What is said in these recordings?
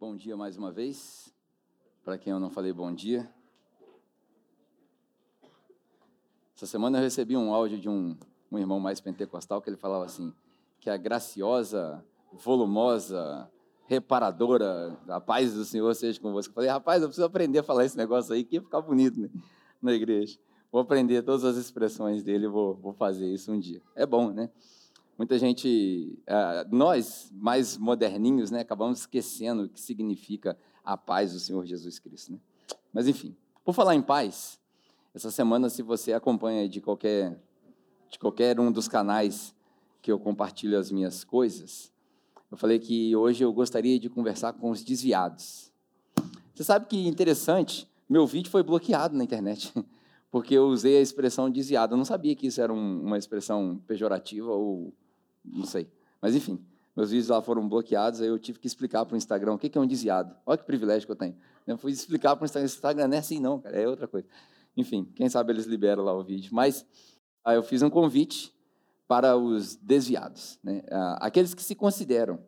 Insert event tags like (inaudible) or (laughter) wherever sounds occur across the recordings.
Bom dia mais uma vez. Para quem eu não falei bom dia. Essa semana eu recebi um áudio de um, um irmão mais pentecostal que ele falava assim: que a graciosa, volumosa, reparadora, a paz do Senhor seja com você. Eu falei, rapaz, eu preciso aprender a falar esse negócio aí que ia ficar bonito né? na igreja. Vou aprender todas as expressões dele vou, vou fazer isso um dia. É bom, né? Muita gente, ah, nós mais moderninhos, né, acabamos esquecendo o que significa a paz do Senhor Jesus Cristo. Né? Mas enfim, por falar em paz, essa semana, se você acompanha de qualquer, de qualquer um dos canais que eu compartilho as minhas coisas, eu falei que hoje eu gostaria de conversar com os desviados. Você sabe que interessante, meu vídeo foi bloqueado na internet, (laughs) porque eu usei a expressão desviado. Eu não sabia que isso era um, uma expressão pejorativa ou não sei. Mas enfim, meus vídeos lá foram bloqueados, aí eu tive que explicar para o Instagram o que é um desviado. Olha que privilégio que eu tenho. Eu fui explicar para o Instagram, Instagram não é assim não, cara, é outra coisa. Enfim, quem sabe eles liberam lá o vídeo. Mas aí eu fiz um convite para os desviados, né? aqueles que se consideram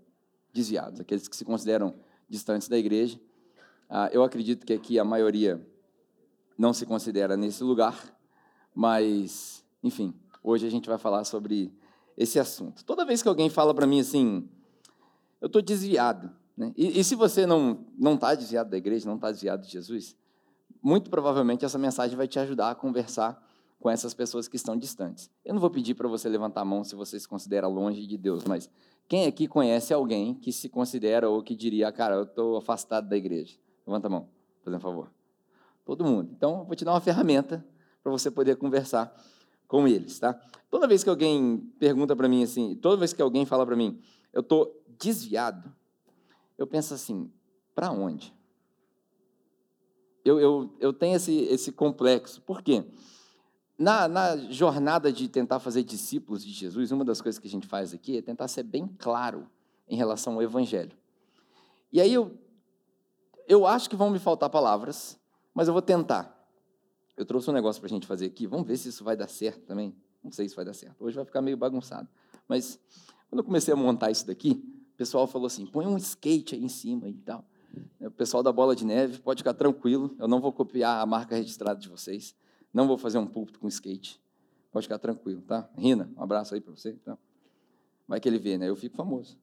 desviados, aqueles que se consideram distantes da igreja. Ah, eu acredito que aqui a maioria não se considera nesse lugar, mas, enfim, hoje a gente vai falar sobre esse assunto. Toda vez que alguém fala para mim assim, eu estou desviado, né? E, e, se você não está desviado da igreja, não está desviado de Jesus, muito provavelmente essa mensagem vai te ajudar a conversar com essas pessoas que estão distantes. Eu não vou pedir para você levantar a mão se você se considera longe de Deus, mas quem aqui conhece alguém que se considera ou que diria, cara, eu estou afastado da igreja? Levanta a mão, por favor. Todo mundo. Então, eu vou te dar uma ferramenta para você poder conversar com eles, tá? Toda vez que alguém pergunta para mim assim, toda vez que alguém fala para mim, eu estou desviado, eu penso assim, para onde? Eu, eu, eu tenho esse, esse complexo. Por quê? Na, na jornada de tentar fazer discípulos de Jesus, uma das coisas que a gente faz aqui é tentar ser bem claro em relação ao Evangelho. E aí eu, eu acho que vão me faltar palavras, mas eu vou tentar. Eu trouxe um negócio para a gente fazer aqui. Vamos ver se isso vai dar certo também. Não sei se vai dar certo. Hoje vai ficar meio bagunçado. Mas quando eu comecei a montar isso daqui, o pessoal falou assim: põe um skate aí em cima e tal. O pessoal da Bola de Neve pode ficar tranquilo. Eu não vou copiar a marca registrada de vocês. Não vou fazer um púlpito com skate. Pode ficar tranquilo, tá? Rina, um abraço aí para você. Então. Vai que ele vê, né? Eu fico famoso.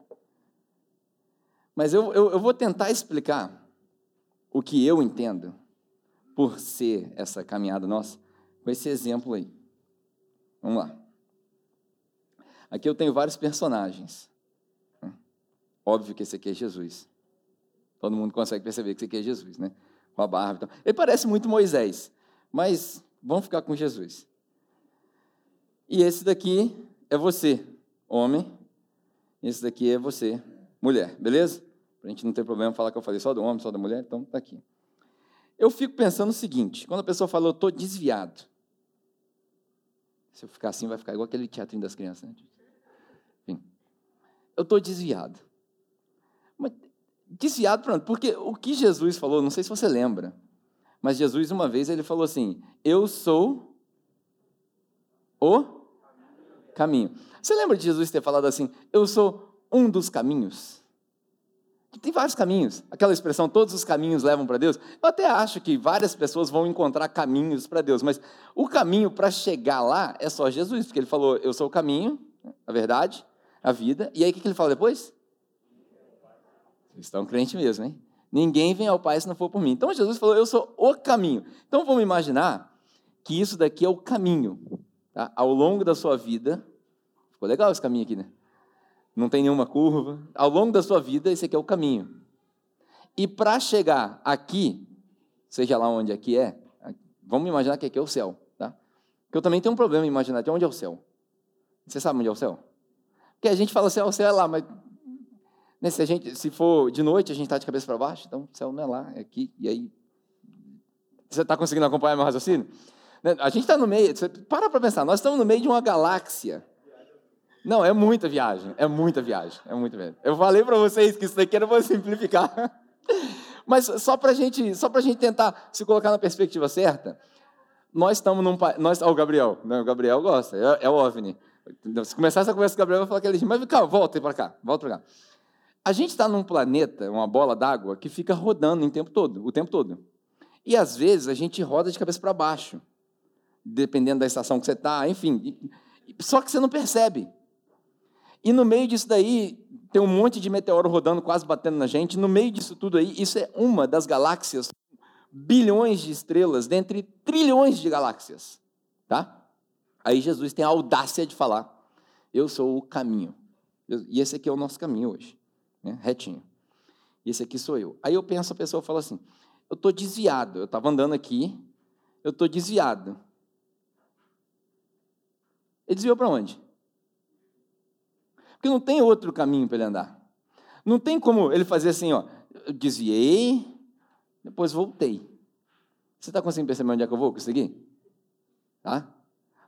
Mas eu, eu, eu vou tentar explicar o que eu entendo por ser essa caminhada nossa, com esse exemplo aí. Vamos lá. Aqui eu tenho vários personagens. Óbvio que esse aqui é Jesus. Todo mundo consegue perceber que esse aqui é Jesus, né? Com a barba. Então. Ele parece muito Moisés, mas vamos ficar com Jesus. E esse daqui é você, homem. Esse daqui é você, mulher. Beleza? Para a gente não ter problema falar que eu falei só do homem, só da mulher, então tá aqui. Eu fico pensando o seguinte: quando a pessoa fala, eu estou desviado. Se eu ficar assim, vai ficar igual aquele teatrinho das crianças. Né? Enfim, eu estou desviado. Mas, desviado, pronto, porque o que Jesus falou, não sei se você lembra, mas Jesus, uma vez, ele falou assim: Eu sou o caminho. Você lembra de Jesus ter falado assim: Eu sou um dos caminhos? Tem vários caminhos. Aquela expressão, todos os caminhos levam para Deus. Eu até acho que várias pessoas vão encontrar caminhos para Deus, mas o caminho para chegar lá é só Jesus, porque ele falou: Eu sou o caminho, a verdade, a vida. E aí o que ele fala depois? Vocês estão crentes mesmo, hein? Ninguém vem ao Pai se não for por mim. Então Jesus falou: Eu sou o caminho. Então vamos imaginar que isso daqui é o caminho. Tá? Ao longo da sua vida. Ficou legal esse caminho aqui, né? Não tem nenhuma curva. Ao longo da sua vida, esse aqui é o caminho. E para chegar aqui, seja lá onde aqui é, vamos imaginar que aqui é o céu, tá? Porque eu também tenho um problema em imaginar até onde é o céu. Você sabe onde é o céu? Porque a gente fala céu, céu é lá, mas né, se, a gente, se for de noite, a gente está de cabeça para baixo, então o céu não é lá, é aqui. E aí, você está conseguindo acompanhar meu raciocínio? Né, a gente está no meio, para para pensar, nós estamos no meio de uma galáxia não, é muita viagem, é muita viagem, é muita viagem. Eu falei para vocês que isso daqui era para simplificar. (laughs) Mas só para gente, só gente tentar se colocar na perspectiva certa, nós estamos num nós, oh, o Gabriel, né, o Gabriel gosta, é, é o OVNI. Se começar essa conversa com o Gabriel, vai falar que ele mas calma, volta para cá, volta para cá. A gente está num planeta, uma bola d'água, que fica rodando o tempo todo, o tempo todo. E às vezes a gente roda de cabeça para baixo, dependendo da estação que você está, enfim. Só que você não percebe. E no meio disso daí, tem um monte de meteoro rodando, quase batendo na gente. No meio disso tudo aí, isso é uma das galáxias, bilhões de estrelas, dentre trilhões de galáxias. Tá? Aí Jesus tem a audácia de falar: Eu sou o caminho. E esse aqui é o nosso caminho hoje, né? retinho. E esse aqui sou eu. Aí eu penso, a pessoa fala assim: Eu estou desviado. Eu estava andando aqui, eu estou desviado. Ele desviou para onde? Porque não tem outro caminho para ele andar. Não tem como ele fazer assim, ó, desviei, depois voltei. Você está conseguindo perceber onde é que eu vou aqui? Tá?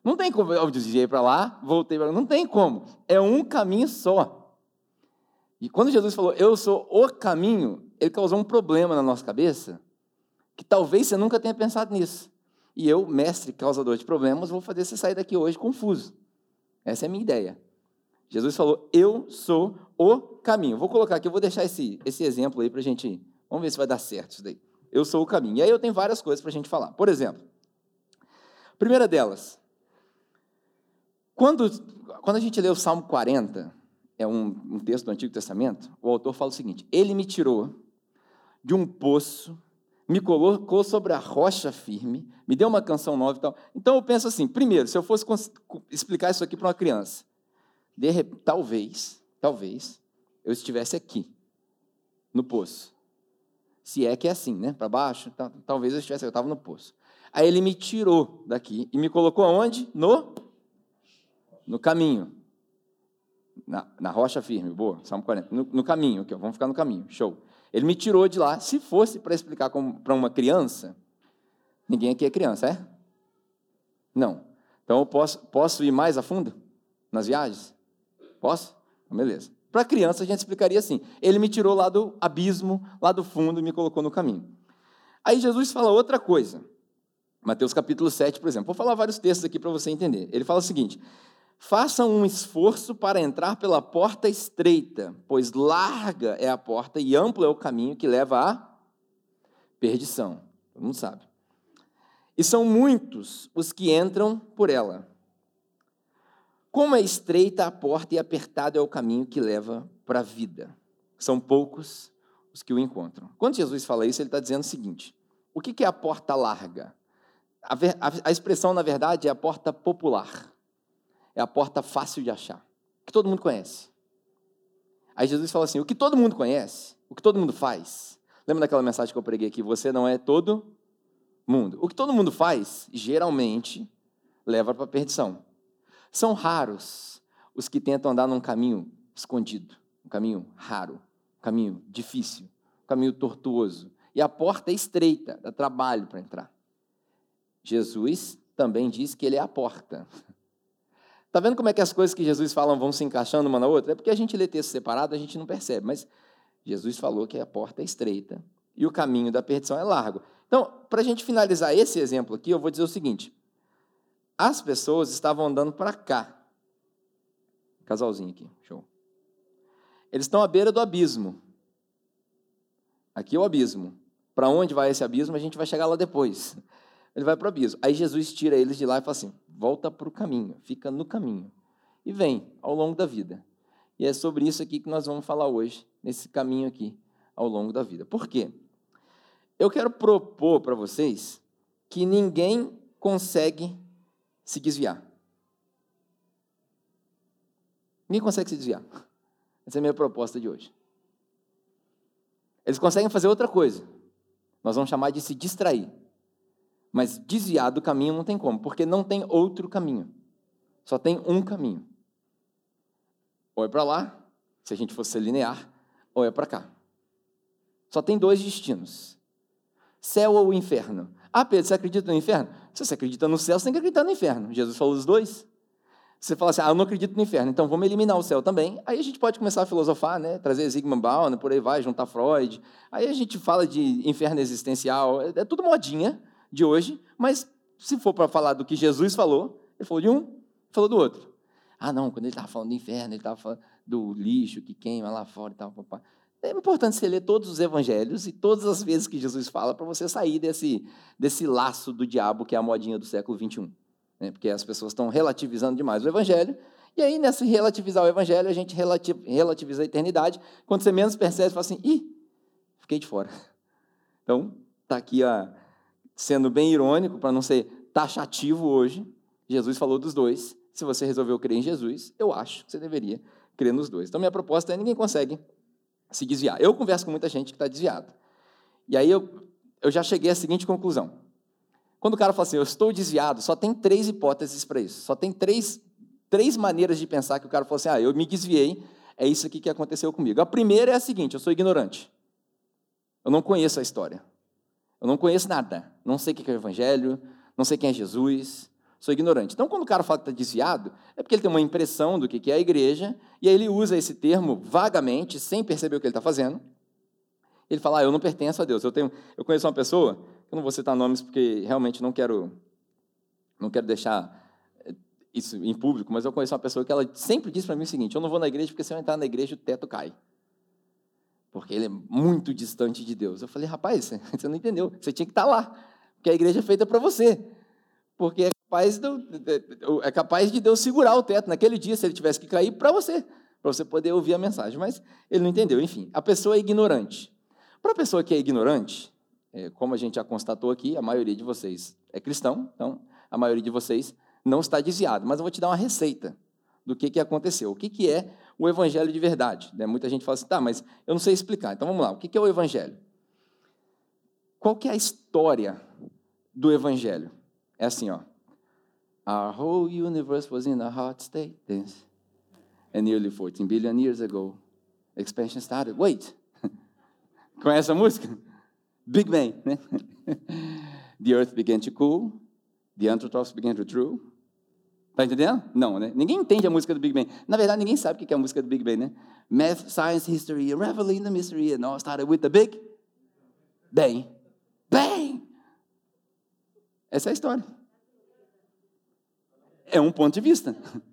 Não tem como, eu desviei para lá, voltei para lá, não tem como. É um caminho só. E quando Jesus falou, eu sou o caminho, ele causou um problema na nossa cabeça, que talvez você nunca tenha pensado nisso. E eu, mestre causador de problemas, vou fazer você sair daqui hoje confuso. Essa é a minha ideia. Jesus falou: Eu sou o caminho. Vou colocar aqui, eu vou deixar esse, esse exemplo aí para a gente. Vamos ver se vai dar certo isso daí. Eu sou o caminho. E aí eu tenho várias coisas para a gente falar. Por exemplo, primeira delas, quando, quando a gente lê o Salmo 40, é um, um texto do Antigo Testamento, o autor fala o seguinte: Ele me tirou de um poço, me colocou sobre a rocha firme, me deu uma canção nova e tal. Então eu penso assim: primeiro, se eu fosse explicar isso aqui para uma criança, de, talvez, talvez, eu estivesse aqui, no poço. Se é que é assim, né? Para baixo, tá, talvez eu estivesse, eu estava no poço. Aí ele me tirou daqui e me colocou aonde? No, no caminho. Na, na rocha firme, boa, Salmo 40. No, no caminho, aqui, vamos ficar no caminho, show. Ele me tirou de lá. Se fosse para explicar para uma criança, ninguém aqui é criança, é? Não. Então eu posso, posso ir mais a fundo nas viagens? Posso? Beleza. Para criança, a gente explicaria assim: ele me tirou lá do abismo, lá do fundo, e me colocou no caminho. Aí Jesus fala outra coisa. Mateus capítulo 7, por exemplo. Vou falar vários textos aqui para você entender. Ele fala o seguinte: Façam um esforço para entrar pela porta estreita, pois larga é a porta e amplo é o caminho que leva à perdição. Todo mundo sabe. E são muitos os que entram por ela. Como é estreita a porta e apertado é o caminho que leva para a vida. São poucos os que o encontram. Quando Jesus fala isso, ele está dizendo o seguinte: o que é a porta larga? A, a, a expressão, na verdade, é a porta popular. É a porta fácil de achar, que todo mundo conhece. Aí Jesus fala assim: o que todo mundo conhece, o que todo mundo faz. Lembra daquela mensagem que eu preguei aqui? Você não é todo mundo. O que todo mundo faz, geralmente, leva para a perdição. São raros os que tentam andar num caminho escondido, um caminho raro, um caminho difícil, um caminho tortuoso. E a porta é estreita, dá trabalho para entrar. Jesus também diz que ele é a porta. Está vendo como é que as coisas que Jesus fala vão se encaixando uma na outra? É porque a gente lê texto separado, a gente não percebe, mas Jesus falou que a porta é estreita e o caminho da perdição é largo. Então, para a gente finalizar esse exemplo aqui, eu vou dizer o seguinte: as pessoas estavam andando para cá. Casalzinho aqui, show. Eles estão à beira do abismo. Aqui é o abismo. Para onde vai esse abismo? A gente vai chegar lá depois. (laughs) Ele vai para o abismo. Aí Jesus tira eles de lá e fala assim: volta para o caminho, fica no caminho. E vem ao longo da vida. E é sobre isso aqui que nós vamos falar hoje, nesse caminho aqui, ao longo da vida. Por quê? Eu quero propor para vocês que ninguém consegue se desviar. Ninguém consegue se desviar. (laughs) Essa é a minha proposta de hoje. Eles conseguem fazer outra coisa. Nós vamos chamar de se distrair. Mas desviar do caminho não tem como, porque não tem outro caminho. Só tem um caminho. Ou é para lá, se a gente fosse linear, ou é para cá. Só tem dois destinos: céu ou inferno. Ah, Pedro, você acredita no inferno? Se você acredita no céu, você tem que acreditar no inferno. Jesus falou os dois. Você fala assim, ah, eu não acredito no inferno, então vamos eliminar o céu também. Aí a gente pode começar a filosofar, né? trazer Zygmunt Bauman, por aí vai, juntar Freud. Aí a gente fala de inferno existencial, é, tudo modinha de hoje, mas se for para falar do que Jesus falou, ele falou de um, falou do outro. Ah, não, quando ele estava falando do inferno, ele estava falando do lixo que queima lá fora e tal. Papá. É importante você ler todos os evangelhos e todas as vezes que Jesus fala para você sair desse, desse laço do diabo que é a modinha do século XXI. Né? Porque as pessoas estão relativizando demais o evangelho. E aí, nesse relativizar o evangelho, a gente relativiza a eternidade. Quando você menos percebe, você fala assim, ih, fiquei de fora. (laughs) Então, está aqui a, sendo bem irônico, para não ser taxativo hoje, Jesus falou dos dois. Se você resolveu crer em Jesus, eu acho que você deveria crer nos dois. Então, minha proposta é: ninguém consegue se desviar. Eu converso com muita gente que está desviado. E aí eu, eu já cheguei à seguinte conclusão. Quando o cara fala assim, eu estou desviado, só tem três hipóteses para isso. Só tem três, três maneiras de pensar que o cara falou assim, ah, eu me desviei, é isso aqui que aconteceu comigo. A primeira é a seguinte, eu sou ignorante. Eu não conheço a história. Eu não conheço nada. Não sei o que é o Evangelho, não sei quem é Jesus, sou ignorante. Então, quando o cara fala que está desviado, é porque ele tem uma impressão do que é a igreja, e aí ele usa esse termo vagamente, sem perceber o que ele está fazendo. Ele fala, ah, eu não pertenço a Deus. Eu, tenho, eu conheço uma pessoa, eu não vou citar nomes porque realmente não quero, não quero deixar eh, isso em público, mas eu conheço uma pessoa que ela sempre diz para mim o seguinte: eu não vou na igreja porque se eu entrar na igreja o teto cai porque ele é muito distante de Deus. Eu falei, rapaz, (laughs) você não entendeu, você tinha que estar lá, porque a igreja é feita para você, porque capaz, é capaz de Deus segurar o teto naquele dia, se ele tivesse que cair, para você, para você poder ouvir a mensagem, mas ele não entendeu. Enfim, a pessoa é ignorante. Para a pessoa que é ignorante, é, como a gente já constatou aqui, a maioria de vocês é cristão, então a maioria de vocês não está desviado, mas eu vou te dar uma receita do que, que aconteceu. O que, que é o evangelho de verdade? Né? Muita gente fala assim, tá, mas eu não sei explicar. Então vamos lá, o que, que é o evangelho? Qual que é a história do evangelho? É assim, ó. Our whole universe was in a hot state and nearly 14 billion years ago, expansion started. Wait! Conhece a música? Big Bang, né? (laughs) The earth began to cool, the anthropos began to drool, Está entendendo? Não, né? Ninguém entende a música do Big Bang. Na verdade, ninguém sabe o que é a música do Big Bang, né? Math, Science, History, Reveling the Mystery, and all started with the Big Bang. Bang! Essa é a história. É um ponto de vista. (laughs)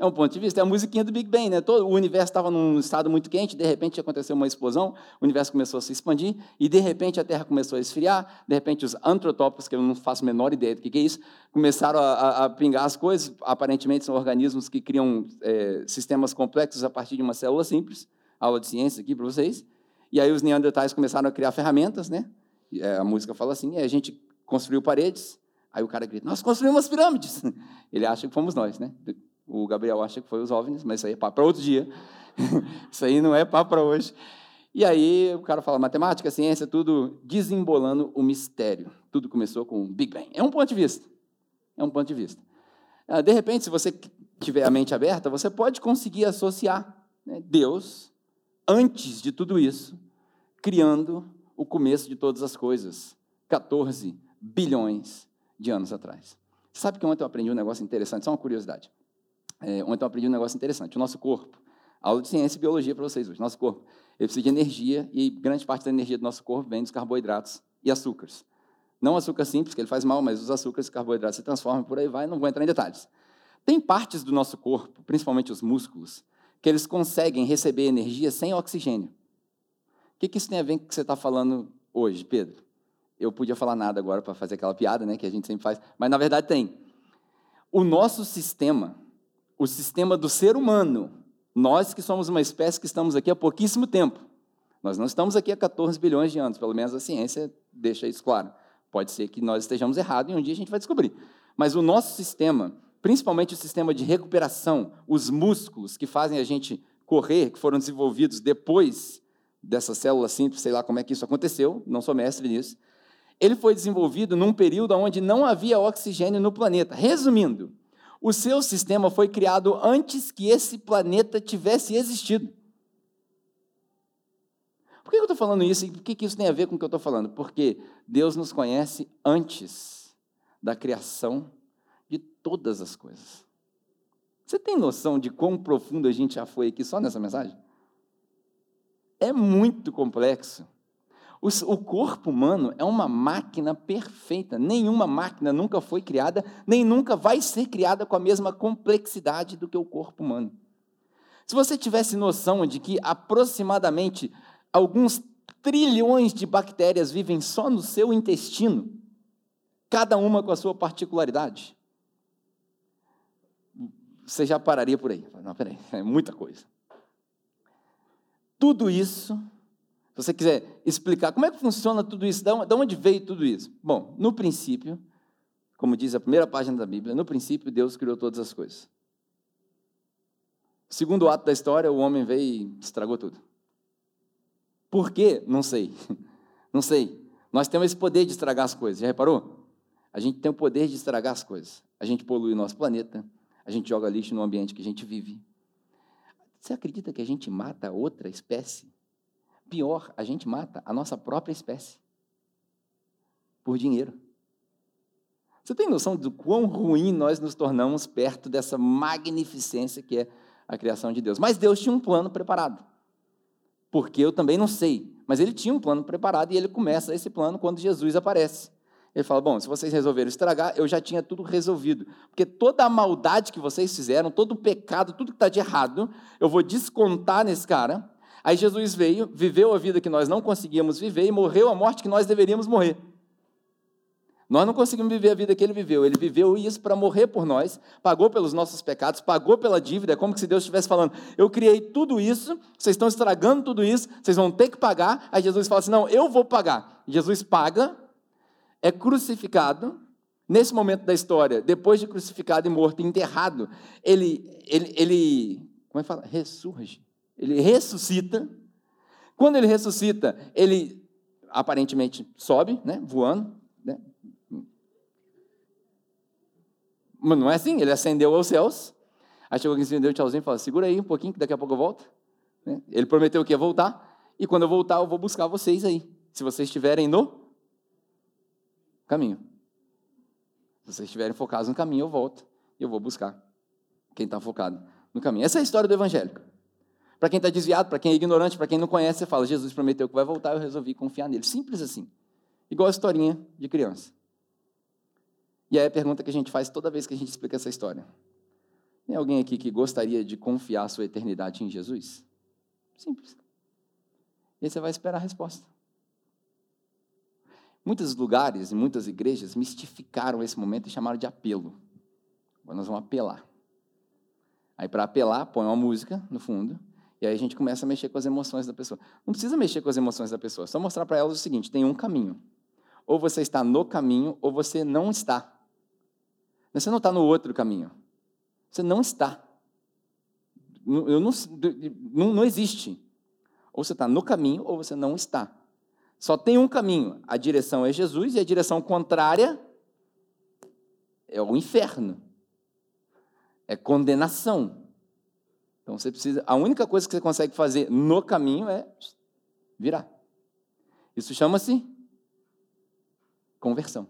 É um ponto de vista, é a musiquinha do Big Bang, né? Todo, o universo estava num estado muito quente, de repente aconteceu uma explosão, o universo começou a se expandir, e de repente a Terra começou a esfriar, de repente os antrotópicos, que eu não faço a menor ideia do que é isso, começaram a, a, a pingar as coisas, aparentemente são organismos que criam é, sistemas complexos a partir de uma célula simples, aula de ciência aqui para vocês, e aí os neandertais começaram a criar ferramentas, né? É, a música fala assim, e a gente construiu paredes, aí o cara grita, nós construímos pirâmides. (laughs) Ele acha que fomos nós, né? O Gabriel acha que foi os OVNIs, mas isso aí é para outro dia. (laughs) isso aí não é para hoje. E aí o cara fala matemática, ciência, tudo desembolando o mistério. Tudo começou com o Big Bang. É um ponto de vista. É um ponto de vista. Ah, de repente, se você tiver a mente aberta, você pode conseguir associar né, Deus, antes de tudo isso, criando o começo de todas as coisas, 14 bilhões de anos atrás. Sabe que ontem eu aprendi um negócio interessante, só uma curiosidade. É, ontem eu aprendi um negócio interessante. O nosso corpo, aula de ciência e biologia para vocês hoje. Nosso corpo, ele precisa de energia e grande parte da energia do nosso corpo vem dos carboidratos e açúcares. Não açúcar simples, que ele faz mal, mas os açúcares e carboidratos se transformam, por aí vai, não vou entrar em detalhes. Tem partes do nosso corpo, principalmente os músculos, que eles conseguem receber energia sem oxigênio. O que, que isso tem a ver com o que você está falando hoje, Pedro? Eu podia falar nada agora para fazer aquela piada, né, que a gente sempre faz, mas na verdade tem. O nosso sistema, o sistema do ser humano. Nós que somos uma espécie que estamos aqui há pouquíssimo tempo. Nós não estamos aqui há 14 bilhões de anos, pelo menos a ciência deixa isso claro. Pode ser que nós estejamos errados e um dia a gente vai descobrir. Mas o nosso sistema, principalmente o sistema de recuperação, os músculos que fazem a gente correr, que foram desenvolvidos depois dessa célula simples, sei lá como é que isso aconteceu, não sou mestre nisso. Ele foi desenvolvido num período onde não havia oxigênio no planeta. Resumindo, o seu sistema foi criado antes que esse planeta tivesse existido. Por que eu estou falando isso e por que isso tem a ver com o que eu estou falando? Porque Deus nos conhece antes da criação de todas as coisas. Você tem noção de quão profundo a gente já foi aqui só nessa mensagem? É muito complexo. O corpo humano é uma máquina perfeita. Nenhuma máquina nunca foi criada, nem nunca vai ser criada com a mesma complexidade do que o corpo humano. Se você tivesse noção de que aproximadamente alguns trilhões de bactérias vivem só no seu intestino, cada uma com a sua particularidade, você já pararia por aí. Não, peraí, (laughs) é muita coisa. Tudo isso, você quiser explicar como é que funciona tudo isso, de onde veio tudo isso? Bom, no princípio, como diz a primeira página da Bíblia, no princípio Deus criou todas as coisas. Segundo ato da história, o homem veio e estragou tudo. Por quê? Não sei. (laughs) Não sei. Nós temos esse poder de estragar as coisas. Já reparou? A gente tem o poder de estragar as coisas. A gente polui o nosso planeta, a gente joga lixo no ambiente que a gente vive. Você acredita que a gente mata outra espécie? Pior, a gente mata a nossa própria espécie por dinheiro. Você tem noção do quão ruim nós nos tornamos perto dessa magnificência que é a criação de Deus? Mas Deus tinha um plano preparado. Porque eu também não sei, mas ele tinha um plano preparado e ele começa esse plano quando Jesus aparece. Ele fala: Bom, se vocês resolveram estragar, eu já tinha tudo resolvido. Porque toda a maldade que vocês fizeram, todo o pecado, tudo que está de errado, eu vou descontar nesse cara. Aí Jesus veio, viveu a vida que nós não conseguíamos viver e morreu a morte que nós deveríamos morrer. Nós não conseguimos viver a vida que ele viveu. Ele viveu isso para morrer por nós, pagou pelos nossos pecados, pagou pela dívida. É como se Deus estivesse falando: Eu criei tudo isso, vocês estão estragando tudo isso, vocês vão ter que pagar. Aí Jesus fala assim: Não, eu vou pagar. Jesus paga, é crucificado. Nesse momento da história, depois de crucificado e morto, enterrado, ele, ele, ele como é que fala? Ressurge. Ele ressuscita. Quando ele ressuscita, ele aparentemente sobe, né, voando, né, Mas não é assim, ele ascendeu aos céus. Aí chegou alguém, deu um tchauzinho e falou: segura aí um pouquinho, que daqui a pouco eu volto. Né? Ele prometeu que ia voltar. E quando eu voltar, eu vou buscar vocês aí. Se vocês estiverem no caminho. Se vocês estiverem focados no caminho, eu volto. E eu vou buscar quem está focado no caminho. Essa é a história do Evangelho. Para quem está desviado, para quem é ignorante, para quem não conhece, você fala: Jesus prometeu que vai voltar, eu resolvi confiar nele. Simples assim. Igual a historinha de criança. E aí a pergunta que a gente faz toda vez que a gente explica essa história: tem alguém aqui que gostaria de confiar sua eternidade em Jesus? Simples. E aí você vai esperar a resposta. Muitos lugares e muitas igrejas mistificaram esse momento e chamaram de apelo. Agora nós vamos apelar. Aí, para apelar, põe uma música no fundo, e aí a gente começa a mexer com as emoções da pessoa. Não precisa mexer com as emoções da pessoa, é só mostrar para elas o seguinte: tem um caminho. Ou você está no caminho, ou você não está. Você não está no outro caminho. Você não está. Eu não, não, não existe. Ou você está no caminho, ou você não está. Só tem um caminho. A direção é Jesus e a direção contrária é o inferno. É condenação. Então você precisa. A única coisa que você consegue fazer no caminho é virar. Isso chama-se conversão.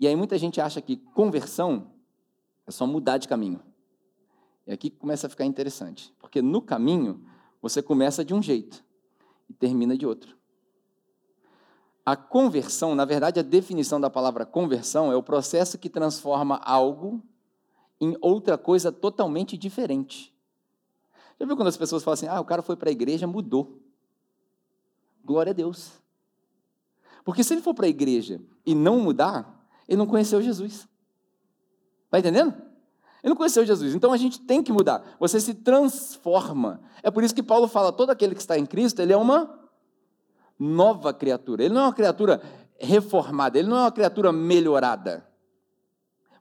E aí muita gente acha que conversão é só mudar de caminho. E aqui começa a ficar interessante, porque no caminho você começa de um jeito e termina de outro. A conversão, na verdade, a definição da palavra conversão é o processo que transforma algo em outra coisa totalmente diferente. Já viu quando as pessoas falam assim: ah, o cara foi para a igreja, mudou. Glória a Deus. Porque se ele for para a igreja e não mudar, ele não conheceu Jesus. Está entendendo? Ele não conheceu Jesus. Então a gente tem que mudar. Você se transforma. É por isso que Paulo fala: todo aquele que está em Cristo, ele é uma nova criatura. Ele não é uma criatura reformada, ele não é uma criatura melhorada.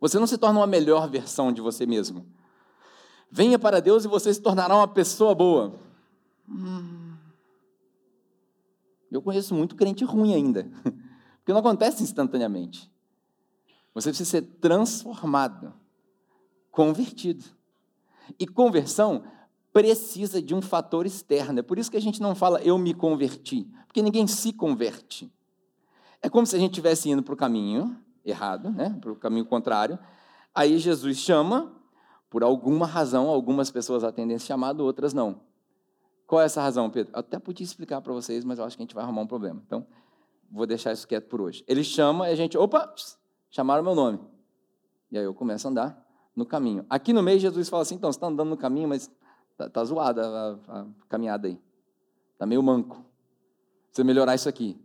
Você não se torna uma melhor versão de você mesmo. Venha para Deus e você se tornará uma pessoa boa. Hum. Eu conheço muito crente ruim ainda, (laughs) porque não acontece instantaneamente. Você precisa ser transformado, convertido. E conversão precisa de um fator externo. É por isso que a gente não fala eu me converti, porque ninguém se converte. É como se a gente estivesse indo para o caminho errado, né? para o caminho contrário. Aí Jesus chama, por alguma razão, algumas pessoas atendem esse chamado, outras não. Qual é essa razão, Pedro? Eu até podia explicar para vocês, mas eu acho que a gente vai arrumar um problema. Então, vou deixar isso quieto por hoje. Ele chama e a gente, opa, chamaram meu nome. E aí eu começo a andar no caminho. Aqui no meio, Jesus fala assim: então, você está andando no caminho, mas está tá zoada a, a, caminhada aí. Está meio manco. Precisa melhorar isso aqui.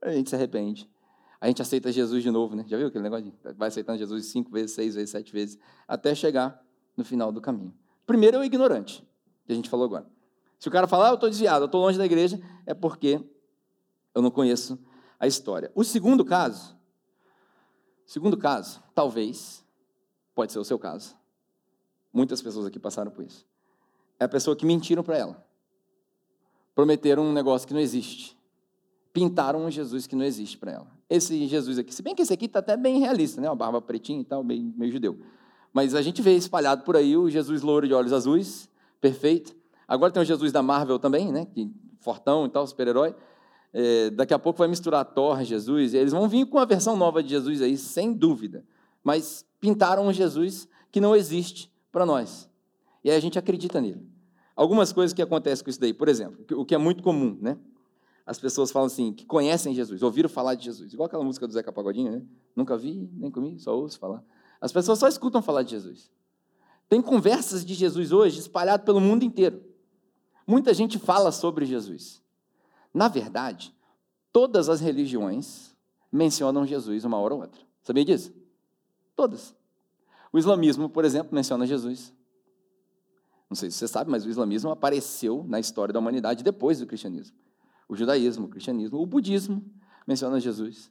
a gente se arrepende. A gente aceita Jesus de novo, né? Já viu aquele negócio? Vai aceitando Jesus cinco vezes, seis vezes, sete vezes, até chegar no final do caminho. Primeiro é o ignorante, que a gente falou agora. Se o cara falar, ah, eu estou desviado, eu estou longe da igreja, é porque eu não conheço a história. O segundo caso, segundo caso, talvez, pode ser o seu caso. Muitas pessoas aqui passaram por isso. É a pessoa que mentiram para ela. Prometeram um negócio que não existe. Pintaram um Jesus que não existe para ela. Esse Jesus aqui, se bem que esse aqui está até bem realista, né? Uma barba pretinha e tal, meio, judeu. Mas a gente vê espalhado por aí o Jesus louro de olhos azuis, perfeito. Agora tem o Jesus da Marvel também, né? Que, fortão e tal, super-herói. É, daqui a pouco vai misturar Thor, Jesus. eles vão vir com uma versão nova de Jesus aí, sem dúvida. Mas pintaram um Jesus que não existe para nós. E aí a gente acredita nele. Algumas coisas que acontecem com isso daí, por exemplo, o que é muito comum, né? As pessoas falam assim, que conhecem Jesus, ouviram falar de Jesus. Igual aquela música do Zeca Pagodinho, né? Nunca vi, nem comi, só ouço falar. As pessoas só escutam falar de Jesus. Tem conversas de Jesus hoje espalhado pelo mundo inteiro. Muita gente fala sobre Jesus. Na verdade, todas as religiões mencionam Jesus uma hora ou outra. Sabia disso? Todas. O islamismo, por exemplo, menciona Jesus. Não sei se você sabe, mas o islamismo apareceu na história da humanidade depois do cristianismo. O judaísmo, o cristianismo, o budismo menciona Jesus.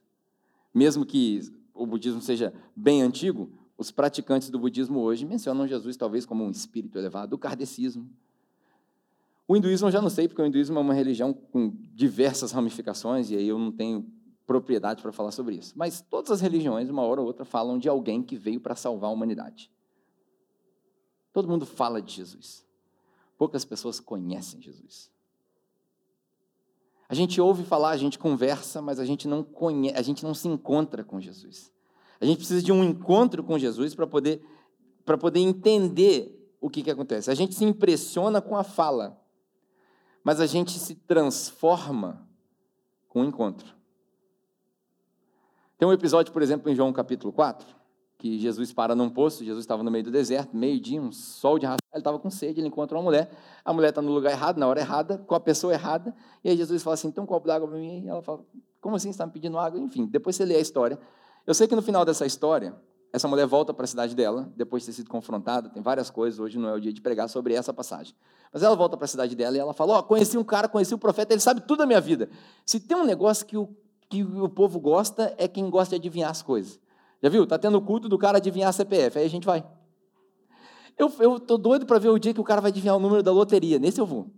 Mesmo que o budismo seja bem antigo, os praticantes do budismo hoje mencionam Jesus talvez como um espírito elevado, o kardecismo. O hinduísmo eu já não sei, porque o hinduísmo é uma religião com diversas ramificações, e aí eu não tenho propriedade para falar sobre isso. Mas todas as religiões, uma hora ou outra, falam de alguém que veio para salvar a humanidade. Todo mundo fala de Jesus. Poucas pessoas conhecem Jesus. A gente ouve falar, a gente conversa, mas a gente não conhece, a gente não se encontra com Jesus. A gente precisa de um encontro com Jesus para poder para poder entender o que, que acontece. A gente se impressiona com a fala, mas a gente se transforma com o encontro. Tem um episódio, por exemplo, em João capítulo 4, que Jesus para num poço, Jesus estava no meio do deserto, meio-dia, um sol de raça, ele estava com sede, ele encontra uma mulher, a mulher está no lugar errado, na hora errada, com a pessoa errada, e aí Jesus fala assim, então um copo d'água para mim, e ela fala, como assim, você está me pedindo água? Enfim, depois você lê a história. Eu sei que no final dessa história, essa mulher volta para a cidade dela, depois de ter sido confrontada, tem várias coisas, hoje não é o dia de pregar sobre essa passagem. Mas ela volta para a cidade dela e ela fala, ó, oh, conheci um cara, conheci o um profeta, ele sabe tudo da minha vida. Se tem um negócio que o, que o povo gosta, é quem gosta de adivinhar as coisas. Já viu? Está tendo culto do cara adivinhar CPF, aí a gente vai. Eu estou doido para ver o dia que o cara vai adivinhar o número da loteria, nesse eu vou.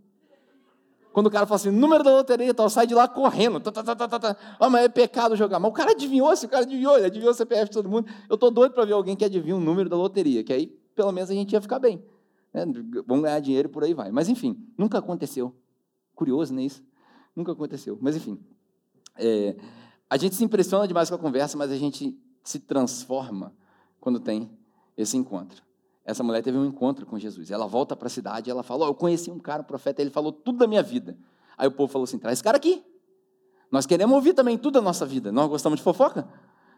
Quando o cara fala assim, número da loteria, tal, sai de lá correndo. Tá, tá, tá, tá, Oh, mas é pecado jogar. Mas o cara adivinhou, se o cara adivinhou, ele adivinhou o CPF de todo mundo. Eu estou doido para ver alguém que adivinha o número da loteria, que aí pelo menos a gente ia ficar bem. Né? Vamos ganhar dinheiro e por aí vai. Mas enfim, nunca aconteceu. Curioso, não é isso? Nunca aconteceu. Mas enfim, é, a gente se impressiona demais com a conversa, mas a gente se transforma quando tem esse encontro. Essa mulher teve um encontro com Jesus. Ela volta para a cidade e ela fala: oh, Eu conheci um cara, um profeta, ele falou tudo da minha vida. Aí o povo falou assim: Traz esse cara aqui. Nós queremos ouvir também tudo da nossa vida. Nós gostamos de fofoca?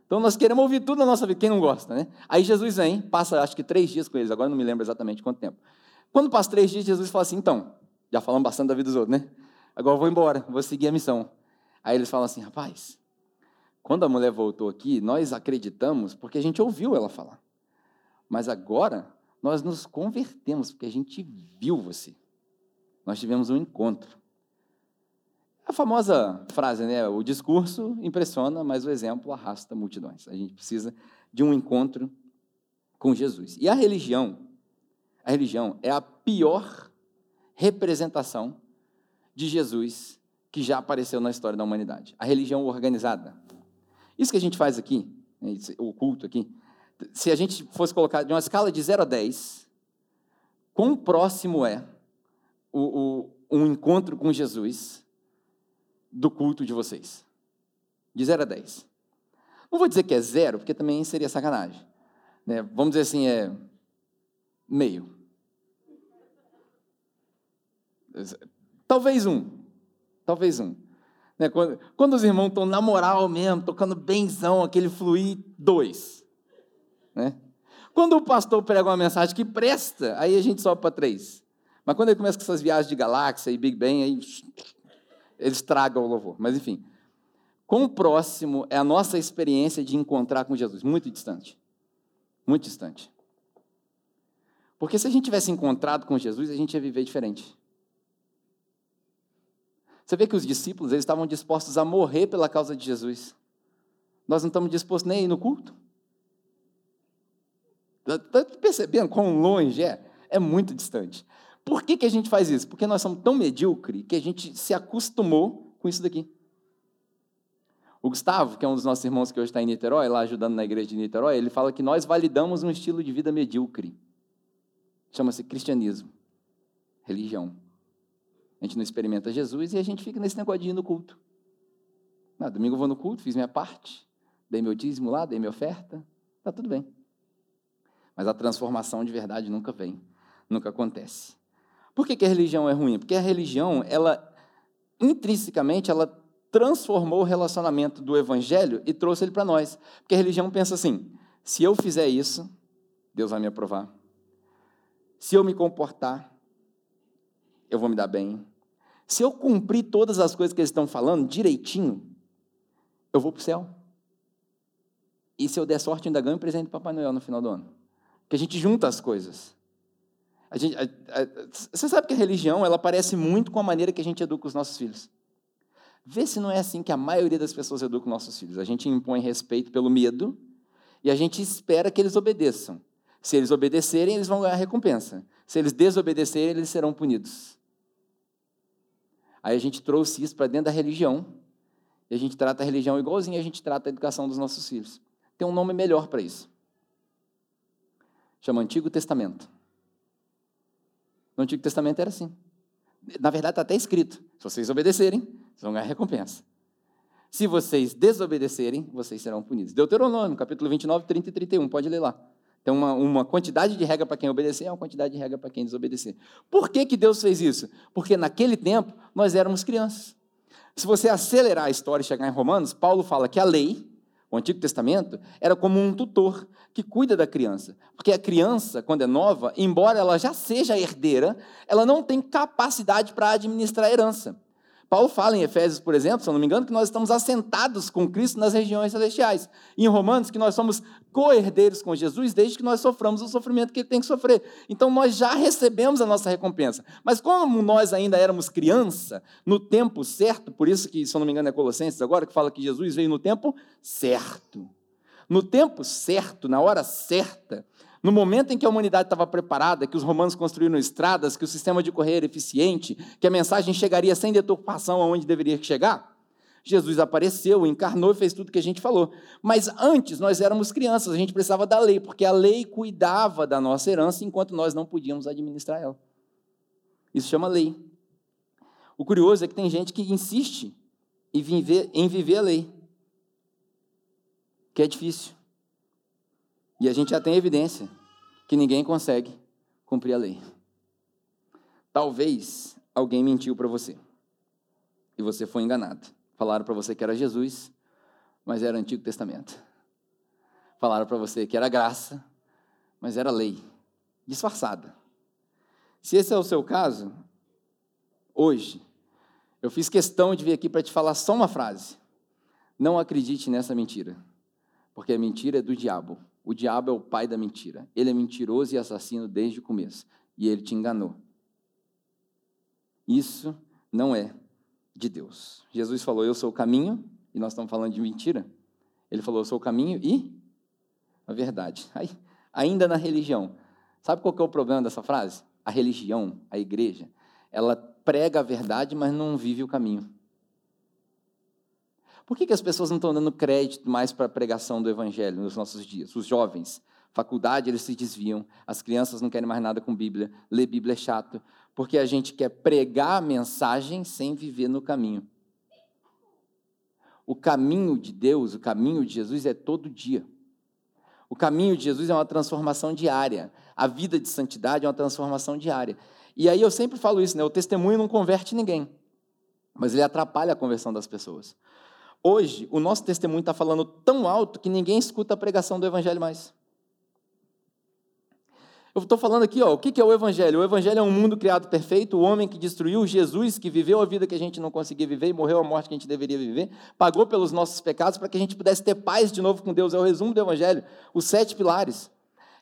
Então nós queremos ouvir tudo da nossa vida. Quem não gosta, né? Aí Jesus vem, passa acho que três dias com eles, agora não me lembro exatamente quanto tempo. Quando passa três dias, Jesus fala assim: Então, já falamos bastante da vida dos outros, né? Agora eu vou embora, vou seguir a missão. Aí eles falam assim: Rapaz, quando a mulher voltou aqui, nós acreditamos porque a gente ouviu ela falar. Mas agora nós nos convertemos porque a gente viu você. Nós tivemos um encontro. A famosa frase, né? O discurso impressiona, mas o exemplo arrasta multidões. A gente precisa de um encontro com Jesus. E a religião, a religião é a pior representação de Jesus que já apareceu na história da humanidade. A religião organizada, isso que a gente faz aqui, né, o culto aqui, se a gente fosse colocar de uma escala de 0 a 10, quão próximo é o, o, um encontro com Jesus do culto de vocês? De 0 a 10. Não vou dizer que é zero, porque também seria sacanagem. Né? Vamos dizer assim, é meio. Talvez um. Talvez um. Né? Quando, quando os irmãos estão na moral mesmo, tocando benzão, aquele fluir, dois. Né? Quando o pastor prega uma mensagem que presta, aí a gente sobe para três. Mas quando ele começa com essas viagens de galáxia e Big Bang, aí eles tragam o louvor. Mas enfim, quão próximo é a nossa experiência de encontrar com Jesus? Muito distante. Muito distante. Porque se a gente tivesse encontrado com Jesus, a gente ia viver diferente. Você vê que os discípulos eles estavam dispostos a morrer pela causa de Jesus. Nós não estamos dispostos nem a ir no culto. Está percebendo quão longe é? É muito distante. Por que, que a gente faz isso? Porque nós somos tão medíocres que a gente se acostumou com isso daqui. O Gustavo, que é um dos nossos irmãos que hoje está em Niterói, lá ajudando na igreja de Niterói, ele fala que nós validamos um estilo de vida medíocre. Chama-se cristianismo, religião. A gente não experimenta Jesus e a gente fica nesse negócio de ir no culto. Ah, domingo eu vou no culto, fiz minha parte, dei meu dízimo lá, dei minha oferta, está tudo bem. Mas a transformação de verdade nunca vem, nunca acontece. Por que, que a religião é ruim? Porque a religião, ela, intrinsecamente, ela transformou o relacionamento do evangelho e trouxe ele para nós. Porque a religião pensa assim: se eu fizer isso, Deus vai me aprovar. Se eu me comportar, eu vou me dar bem. Se eu cumprir todas as coisas que eles estão falando direitinho, eu vou para o céu. E se eu der sorte, ainda ganho um presente do Papai Noel no final do ano. Porque a gente junta as coisas. A gente, a, a, você sabe que a religião ela parece muito com a maneira que a gente educa os nossos filhos. Vê se não é assim que a maioria das pessoas educa nossos filhos. A gente impõe respeito pelo medo e a gente espera que eles obedeçam. Se eles obedecerem, eles vão ganhar recompensa. Se eles desobedecerem, eles serão punidos. Aí a gente trouxe isso para dentro da religião. E a gente trata a religião igualzinho a gente trata a educação dos nossos filhos. Tem um nome melhor para isso. Chama Antigo Testamento. No Antigo Testamento era assim. Na verdade, está até escrito: se vocês obedecerem, vocês vão ganhar recompensa. Se vocês desobedecerem, vocês serão punidos. Deuteronômio, capítulo 29, 30 e 31, pode ler lá. Tem uma, uma quantidade de regra para quem obedecer e uma quantidade de regra para quem desobedecer. Por que, que Deus fez isso? Porque naquele tempo nós éramos crianças. Se você acelerar a história e chegar em Romanos, Paulo fala que a lei, o Antigo Testamento, era como um tutor que cuida da criança. Porque a criança, quando é nova, embora ela já seja herdeira, ela não tem capacidade para administrar a herança. Paulo fala em Efésios, por exemplo, se eu não me engano, que nós estamos assentados com Cristo nas regiões celestiais. Em Romanos, que nós somos co-herdeiros com Jesus desde que nós soframos o sofrimento que ele tem que sofrer. Então nós já recebemos a nossa recompensa. Mas como nós ainda éramos criança, no tempo certo, por isso que, se eu não me engano, é Colossenses agora, que fala que Jesus veio no tempo certo. No tempo certo, na hora certa, no momento em que a humanidade estava preparada, que os romanos construíram estradas, que o sistema de correio era eficiente, que a mensagem chegaria sem deturpação aonde deveria chegar, Jesus apareceu, encarnou e fez tudo que a gente falou. Mas antes nós éramos crianças, a gente precisava da lei, porque a lei cuidava da nossa herança enquanto nós não podíamos administrar ela. Isso chama lei. O curioso é que tem gente que insiste em viver, em viver a lei, que é difícil. E a gente já tem evidência que ninguém consegue cumprir a lei. Talvez alguém mentiu para você e você foi enganado. Falaram para você que era Jesus, mas era Antigo Testamento. Falaram para você que era graça, mas era lei, disfarçada. Se esse é o seu caso, hoje, eu fiz questão de vir aqui para te falar só uma frase. Não acredite nessa mentira, porque a mentira é do diabo. O diabo é o pai da mentira. Ele é mentiroso e assassino desde o começo. E ele te enganou. Isso não é de Deus. Jesus falou: Eu sou o caminho, e nós estamos falando de mentira. Ele falou: Eu sou o caminho e a verdade. Aí, ainda na religião. Sabe qual é o problema dessa frase? A religião, a igreja, ela prega a verdade, mas não vive o caminho. Por que, que as pessoas não estão dando crédito mais para a pregação do evangelho nos nossos dias? Os jovens, faculdade, eles se desviam, as crianças não querem mais nada com Bíblia, ler Bíblia é chato, porque a gente quer pregar a mensagem sem viver no caminho. O caminho de Deus, o caminho de Jesus é todo dia. O caminho de Jesus é uma transformação diária. A vida de santidade é uma transformação diária. E aí eu sempre falo isso, né? O testemunho não converte ninguém, mas ele atrapalha a conversão das pessoas. Hoje, o nosso testemunho está falando tão alto que ninguém escuta a pregação do Evangelho mais. Eu estou falando aqui, ó, o que é o Evangelho? O Evangelho é um mundo criado perfeito, o homem que destruiu, Jesus que viveu a vida que a gente não conseguia viver e morreu a morte que a gente deveria viver, pagou pelos nossos pecados para que a gente pudesse ter paz de novo com Deus. É o resumo do Evangelho. Os sete pilares.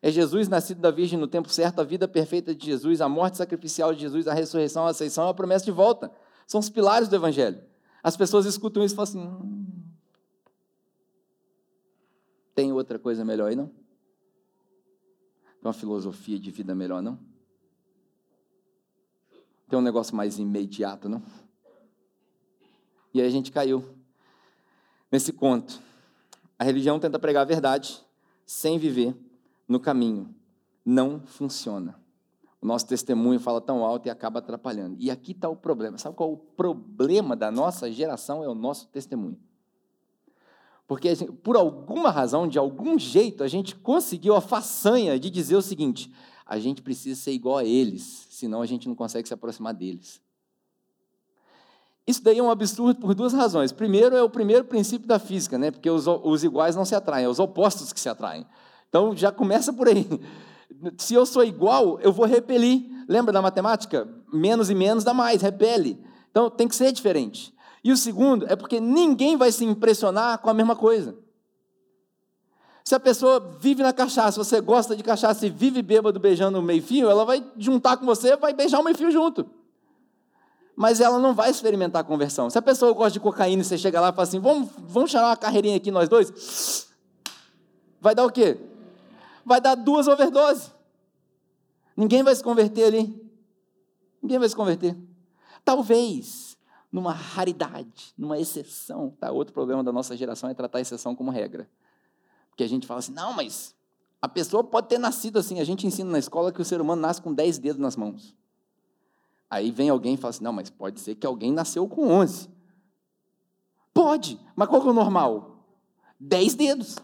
É Jesus nascido da Virgem no tempo certo, a vida perfeita de Jesus, a morte sacrificial de Jesus, a ressurreição, a ascensão, a promessa de volta. São os pilares do Evangelho. As pessoas escutam isso e falam assim: hum, tem outra coisa melhor aí não? Tem uma filosofia de vida melhor, não? Tem um negócio mais imediato, não? E aí a gente caiu nesse conto. A religião tenta pregar a verdade sem viver no caminho. Não funciona. O nosso testemunho fala tão alto e acaba atrapalhando. E aqui está o problema. Sabe qual é o problema da nossa geração? É o nosso testemunho. Porque, por alguma razão, de algum jeito, a gente conseguiu a façanha de dizer o seguinte: a gente precisa ser igual a eles, senão a gente não consegue se aproximar deles. Isso daí é um absurdo por duas razões. Primeiro, é o primeiro princípio da física, né? porque os, os iguais não se atraem, é os opostos que se atraem. Então, já começa por aí. Se eu sou igual, eu vou repelir. Lembra da matemática? Menos e menos dá mais, repele. Então, tem que ser diferente. E o segundo é porque ninguém vai se impressionar com a mesma coisa. Se a pessoa vive na cachaça, você gosta de cachaça e vive bêbado beijando o meio-fio, ela vai juntar com você, vai beijar o meio-fio junto. Mas ela não vai experimentar a conversão. Se a pessoa gosta de cocaína e você chega lá e fala assim: vamos, vamos chamar uma carreirinha aqui nós dois, vai dar o quê? Vai dar duas overdoses. Ninguém vai se converter ali. Ninguém vai se converter. Talvez numa raridade, numa exceção. Tá? Outro problema da nossa geração é tratar a exceção como regra. Porque a gente fala assim, não, mas a pessoa pode ter nascido assim. A gente ensina na escola que o ser humano nasce com 10 dedos nas mãos. Aí vem alguém e fala assim, não, mas pode ser que alguém nasceu com 11. Pode, mas qual que é o normal? 10 dedos.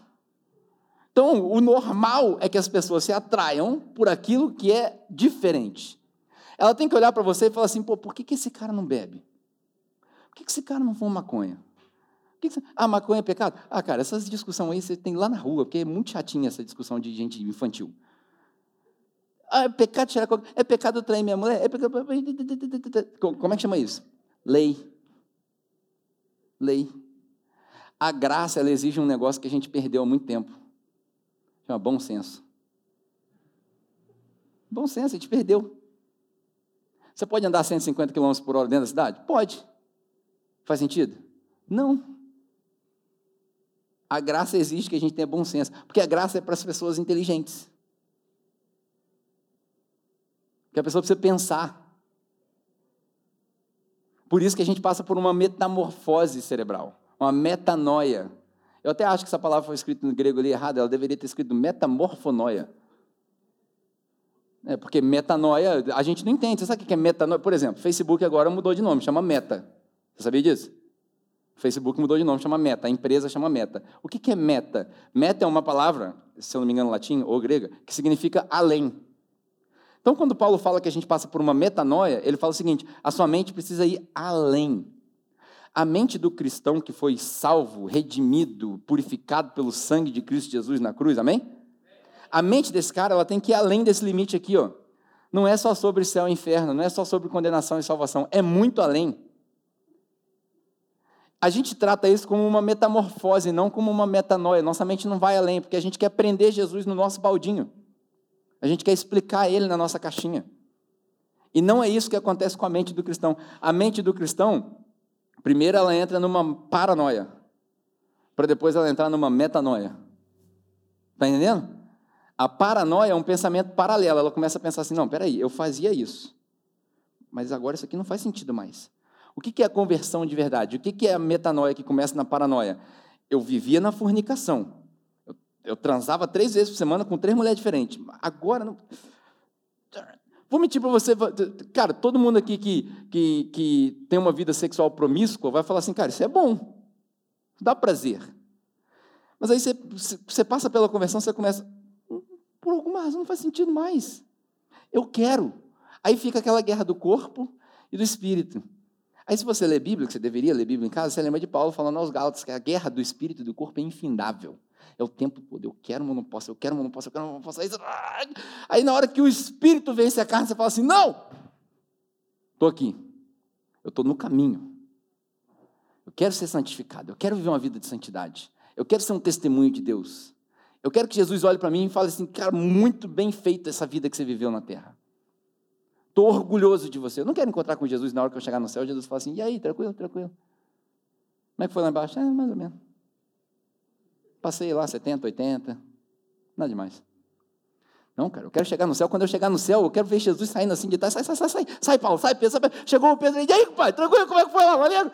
Então, o normal é que as pessoas se atraiam por aquilo que é diferente. Ela tem que olhar para você e falar assim, pô, por que, que esse cara não bebe? Por que esse cara não fuma maconha? Que que. Ah, maconha é pecado? Ah, cara, essas discussões aí você tem lá na rua, porque é muito chatinha essa discussão de gente infantil. Ah, é pecado tirar É pecado trair minha mulher? É pecado... Como é que chama isso? Lei. Lei. A graça, ela exige um negócio que a gente perdeu há muito tempo. Chama bom senso. Bom senso, a gente perdeu. Você pode andar 150 km por hora dentro da cidade? Pode. Faz sentido? Não. A graça exige que a gente tenha bom senso, porque a graça é para as pessoas inteligentes. Que a pessoa precisa pensar. Por isso que a gente passa por uma metamorfose cerebral, uma metanoia. Eu até acho que essa palavra foi escrita no grego ali errado, ela deveria ter escrito metamorfonoia. É, porque metanoia, a gente não entende. Você sabe o que é metanoia? Por exemplo, Facebook agora mudou de nome, chama Meta. Você sabia disso? Facebook mudou de nome, chama Meta, a empresa chama Meta. O que é Meta? Meta é uma palavra, se eu não me engano, latim ou grega, que significa além. Então, quando Paulo fala que a gente passa por uma metanoia, ele fala o seguinte: a sua mente precisa ir além. A mente do cristão que foi salvo, redimido, purificado pelo sangue de Cristo Jesus na cruz, amém? A mente desse cara, ela tem que ir além desse limite aqui, ó. Não é só sobre céu e inferno, não é só sobre condenação e salvação, é muito além. A gente trata isso como uma metamorfose, não como uma metanoia. Nossa mente não vai além, porque a gente quer prender Jesus no nosso baldinho. A gente quer explicar ele na nossa caixinha. E não é isso que acontece com a mente do cristão. A mente do cristão, primeiro ela entra numa paranoia, para depois ela entrar numa metanoia. Está entendendo? A paranoia é um pensamento paralelo. Ela começa a pensar assim: não, peraí, eu fazia isso, mas agora isso aqui não faz sentido mais. O que é a conversão de verdade? O que é a metanoia que começa na paranoia? Eu vivia na fornicação. Eu, transava três vezes por semana com três mulheres diferentes. Agora não. Vou mentir para você. Cara, todo mundo aqui que, que, que tem uma vida sexual promíscua vai falar assim, cara, isso é bom. Dá prazer. Mas aí você, você passa pela conversão, você começa. Hum, por alguma razão não faz sentido mais. Eu quero. Aí fica aquela guerra do corpo e do espírito. Aí, se você lê Bíblia, que você deveria ler Bíblia em casa, você lembra de Paulo falando aos Gálatas que a guerra do espírito e do corpo é infindável. É o tempo todo. Eu quero, mas não posso. Eu quero, mas não posso. Eu quero, mas não posso. Aí, na hora que o espírito vence a carne, você fala assim: Não! Estou aqui. Eu estou no caminho. Eu quero ser santificado. Eu quero viver uma vida de santidade. Eu quero ser um testemunho de Deus. Eu quero que Jesus olhe para mim e fale assim: Cara, muito bem feito essa vida que você viveu na terra. Estou orgulhoso de você. Eu não quero encontrar com Jesus na hora que eu chegar no céu. Jesus fala assim: e aí, tranquilo, tranquilo. Como é que foi lá embaixo? É, mais ou menos. Passei lá 70, 80. Nada demais. Não, cara, eu quero chegar no céu. Quando eu chegar no céu, eu quero ver Jesus saindo assim de trás. Sai, sai, sai, sai. Sai, Paulo, sai, Pedro. Sai, Chegou o Pedro. E aí, pai, tranquilo? Como é que foi lá, maneiro?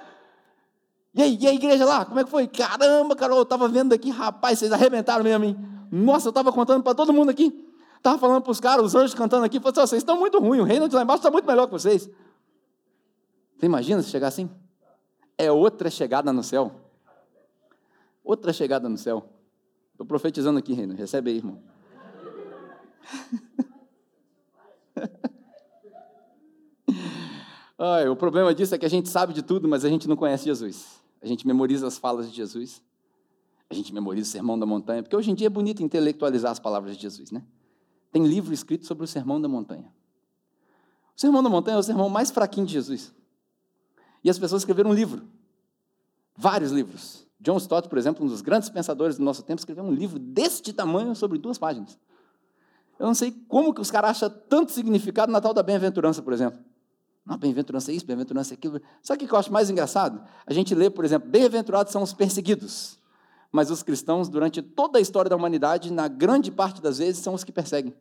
E aí, e a igreja lá? Como é que foi? Caramba, cara, eu estava vendo aqui, rapaz, vocês arrebentaram mesmo, hein? Nossa, eu estava contando para todo mundo aqui. Estava falando para os caras, os anjos cantando aqui, falou assim, vocês estão muito ruins, o reino de lá embaixo está muito melhor que vocês. Você imagina se chegar assim? É outra chegada no céu. Outra chegada no céu. Estou profetizando aqui, reino. Recebe aí, irmão. (laughs) Ai, o problema disso é que a gente sabe de tudo, mas a gente não conhece Jesus. A gente memoriza as falas de Jesus. A gente memoriza o sermão da montanha, porque hoje em dia é bonito intelectualizar as palavras de Jesus, né? Tem livro escrito sobre o Sermão da Montanha. O Sermão da Montanha é o sermão mais fraquinho de Jesus. E as pessoas escreveram um livro. Vários livros. John Stott, por exemplo, um dos grandes pensadores do nosso tempo, escreveu um livro deste tamanho sobre duas páginas. Eu não sei como que os caras acham tanto significado na tal da bem-aventurança, por exemplo. Não, bem-aventurança é isso, bem-aventurança é aquilo. Sabe o que eu acho mais engraçado? A gente lê, por exemplo, bem-aventurados são os perseguidos mas os cristãos, durante toda a história da humanidade, na grande parte das vezes, são os que perseguem.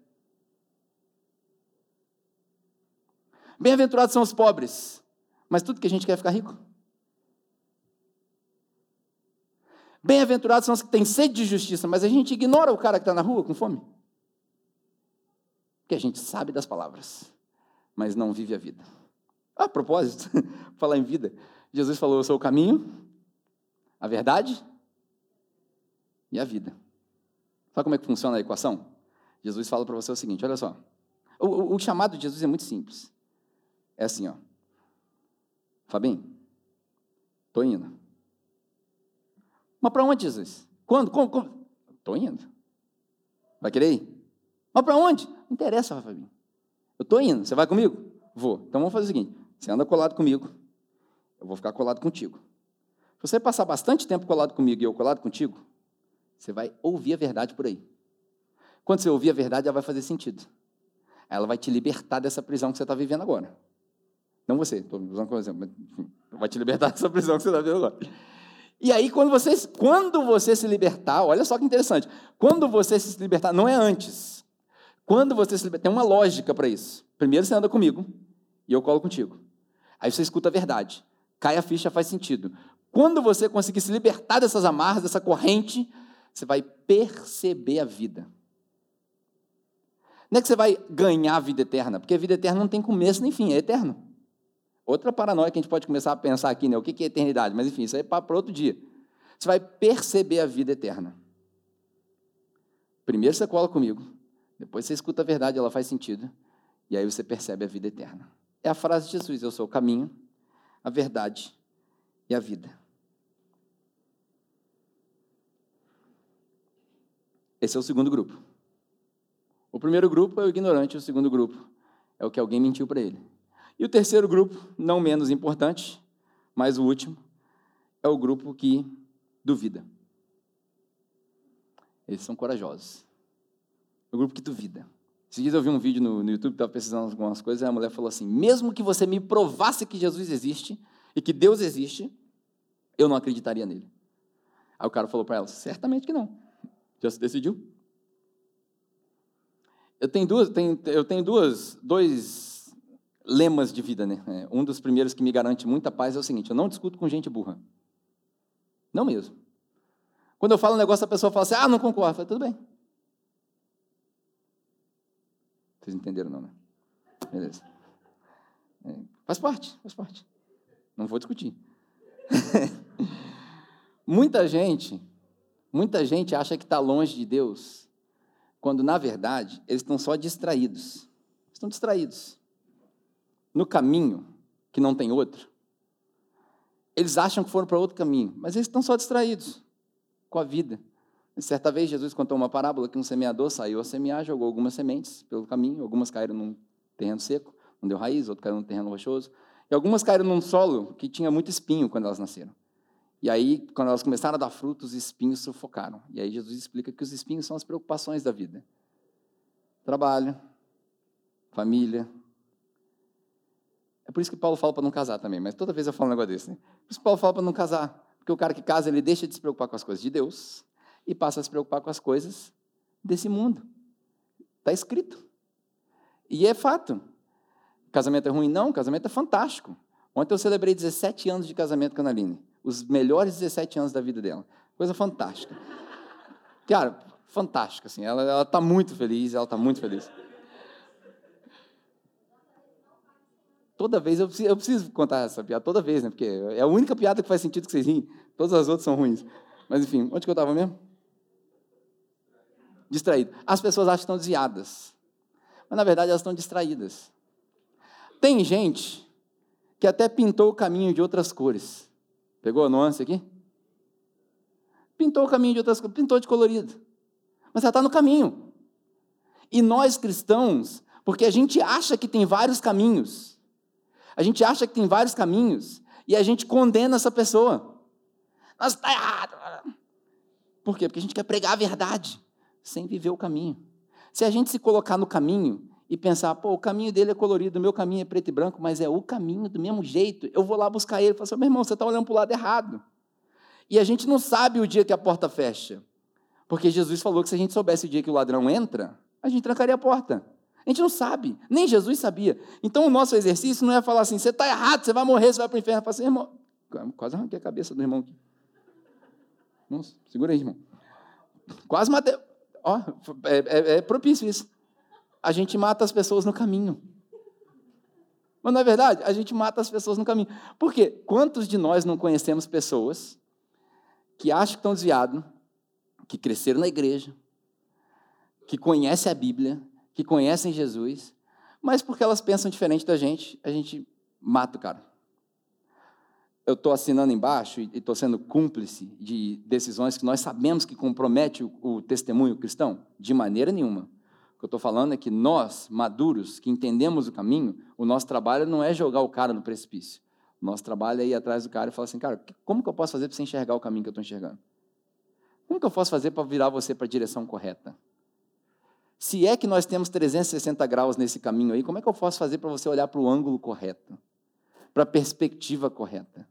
Bem-aventurados são os pobres, mas tudo que a gente quer é ficar rico. Bem-aventurados são os que têm sede de justiça, mas a gente ignora o cara que está na rua com fome. Porque a gente sabe das palavras, mas não vive a vida. a propósito, (laughs) falar em vida, Jesus falou: Eu sou o caminho, a verdade e a vida. Sabe como é que funciona a equação? Jesus fala para você o seguinte: olha só. O, o, o, chamado de Jesus é muito simples. É assim, ó. Fabinho, estou indo. Mas para onde, Jesus? Quando? Como? Estou indo. Vai querer ir? Mas para onde? Não interessa, Fabinho. Eu estou indo. Você vai comigo? Vou. Então vamos fazer o seguinte: você anda colado comigo, eu vou ficar colado contigo. Se você passar bastante tempo colado comigo e eu colado contigo, você vai ouvir a verdade por aí. Quando você ouvir a verdade, ela vai fazer sentido. Ela vai te libertar dessa prisão que você está vivendo agora. Não você, estou usando como exemplo, mas vai te libertar (laughs) dessa prisão que você está vivendo agora. E aí, quando você, quando você se libertar, olha só que interessante. Quando você se libertar, não é antes. Quando você se libertar, tem uma lógica para isso. Primeiro você anda comigo e eu colo contigo. Aí você escuta a verdade. Cai a ficha, faz sentido. Quando você conseguir se libertar dessas amarras, dessa corrente, você vai perceber a vida. Não é que você vai ganhar a vida eterna, porque a vida eterna não tem começo nem fim, é eterno. Outra paranoia que a gente pode começar a pensar aqui, né? O que é eternidade? Mas enfim, isso aí é para outro dia. Você vai perceber a vida eterna. Primeiro você cola comigo, depois você escuta a verdade, ela faz sentido, e aí você percebe a vida eterna. É a frase de Jesus: Eu sou o caminho, a verdade e a vida. Esse é o segundo grupo. O primeiro grupo é o ignorante, o segundo grupo é o que alguém mentiu para ele. E o terceiro grupo, não menos importante, mas o último, é o grupo que duvida. Eles são corajosos. O grupo que duvida. Esses dias eu vi um vídeo no, no YouTube, estava precisando algumas coisas, e a mulher falou assim: mesmo que você me provasse que Jesus existe e que Deus existe, eu não acreditaria nele. Aí o cara falou para ela: certamente que não. Já se decidiu? Eu tenho duas, tenho, eu tenho duas, dois lemas de vida, né? É, um dos primeiros que me garante muita paz é o seguinte: eu não discuto com gente burra. Não mesmo. Quando eu falo um negócio, a pessoa fala assim: ah, não concordo. Eu falo, tudo bem. Vocês entenderam, não, né? Beleza. É, faz parte, faz parte. Não vou discutir. (laughs) Muita gente Muita gente acha que está longe de Deus, quando na verdade eles estão só distraídos. Estão distraídos. No caminho, que não tem outro, eles acham que foram para outro caminho, mas eles estão só distraídos com a vida. Certa vez, Jesus contou uma parábola que um semeador saiu a semear, jogou algumas sementes pelo caminho, algumas caíram num terreno seco, não deu raiz, outro caiu num terreno rochoso, e algumas caíram num solo que tinha muito espinho quando elas nasceram. E aí, quando elas começaram a dar frutos, os espinhos sufocaram. E aí Jesus explica que os espinhos são as preocupações da vida. Trabalho, família. É por isso que Paulo fala para não casar também, mas toda vez eu falo um negócio desse. Né? Por isso que Paulo fala para não casar. Porque o cara que casa, ele deixa de se preocupar com as coisas de Deus e passa a se preocupar com as coisas desse mundo. Está escrito. E é fato. Casamento é ruim? Não, casamento é fantástico. Ontem eu celebrei 17 anos de casamento com a Analine. Os melhores 17 anos da vida dela. Coisa fantástica. Cara, fantástica, assim. Ela está muito feliz, ela está muito feliz. Toda vez, eu preciso, eu preciso, contar essa piada, toda vez, né? Porque é a única piada que faz sentido que vocês riem. Todas as outras são ruins. Mas, enfim, onde que eu estava mesmo? Distraído. As pessoas acham que estão desviadas. Mas, na verdade, elas estão distraídas. Tem gente que até pintou o caminho de outras cores. Pegou a nuance aqui? Pintou o caminho de outras cores, pintou de colorido. Mas ela está no caminho. E nós cristãos, porque a gente acha que tem vários caminhos, a gente acha que tem vários caminhos e a gente condena essa pessoa. Nós está errado. Por quê? Porque a gente quer pregar a verdade sem viver o caminho. Se a gente se colocar no caminho e pensar, pô, o caminho dele é colorido, o meu caminho é preto e branco, mas é o caminho do mesmo jeito, eu vou lá buscar ele e falo assim, meu irmão, você está olhando para o lado errado. E a gente não sabe o dia que a porta fecha. Porque Jesus falou que se a gente soubesse o dia que o ladrão entra, a gente trancaria a porta. A gente não sabe, nem Jesus sabia. Então o nosso exercício não é falar assim, você está errado, você vai morrer, você vai para o inferno. Fala assim, irmão, quase arranquei a cabeça do irmão aqui. Nossa, segura aí, irmão. Quase matei. Ó, é, é, é propício isso. A gente mata as pessoas no caminho. Mas não é verdade? A gente mata as pessoas no caminho. Por quê? Quantos de nós não conhecemos pessoas que acham que estão desviados, que cresceram na igreja, que conhecem a Bíblia, que conhecem Jesus, mas porque elas pensam diferente da gente, a gente mata o cara. Eu estou assinando embaixo e estou sendo cúmplice de decisões que nós sabemos que comprometem o, o testemunho cristão? De maneira nenhuma. O que eu estou falando é que nós, maduros, que entendemos o caminho, o nosso trabalho não é jogar o cara no precipício. O nosso trabalho é ir atrás do cara e falar assim, cara, como que eu posso fazer para você enxergar o caminho que eu estou enxergando? Como que eu posso fazer para virar você para a direção correta? Se é que nós temos 360 graus nesse caminho aí, como é que eu posso fazer para você olhar para o ângulo correto? Para a perspectiva correta?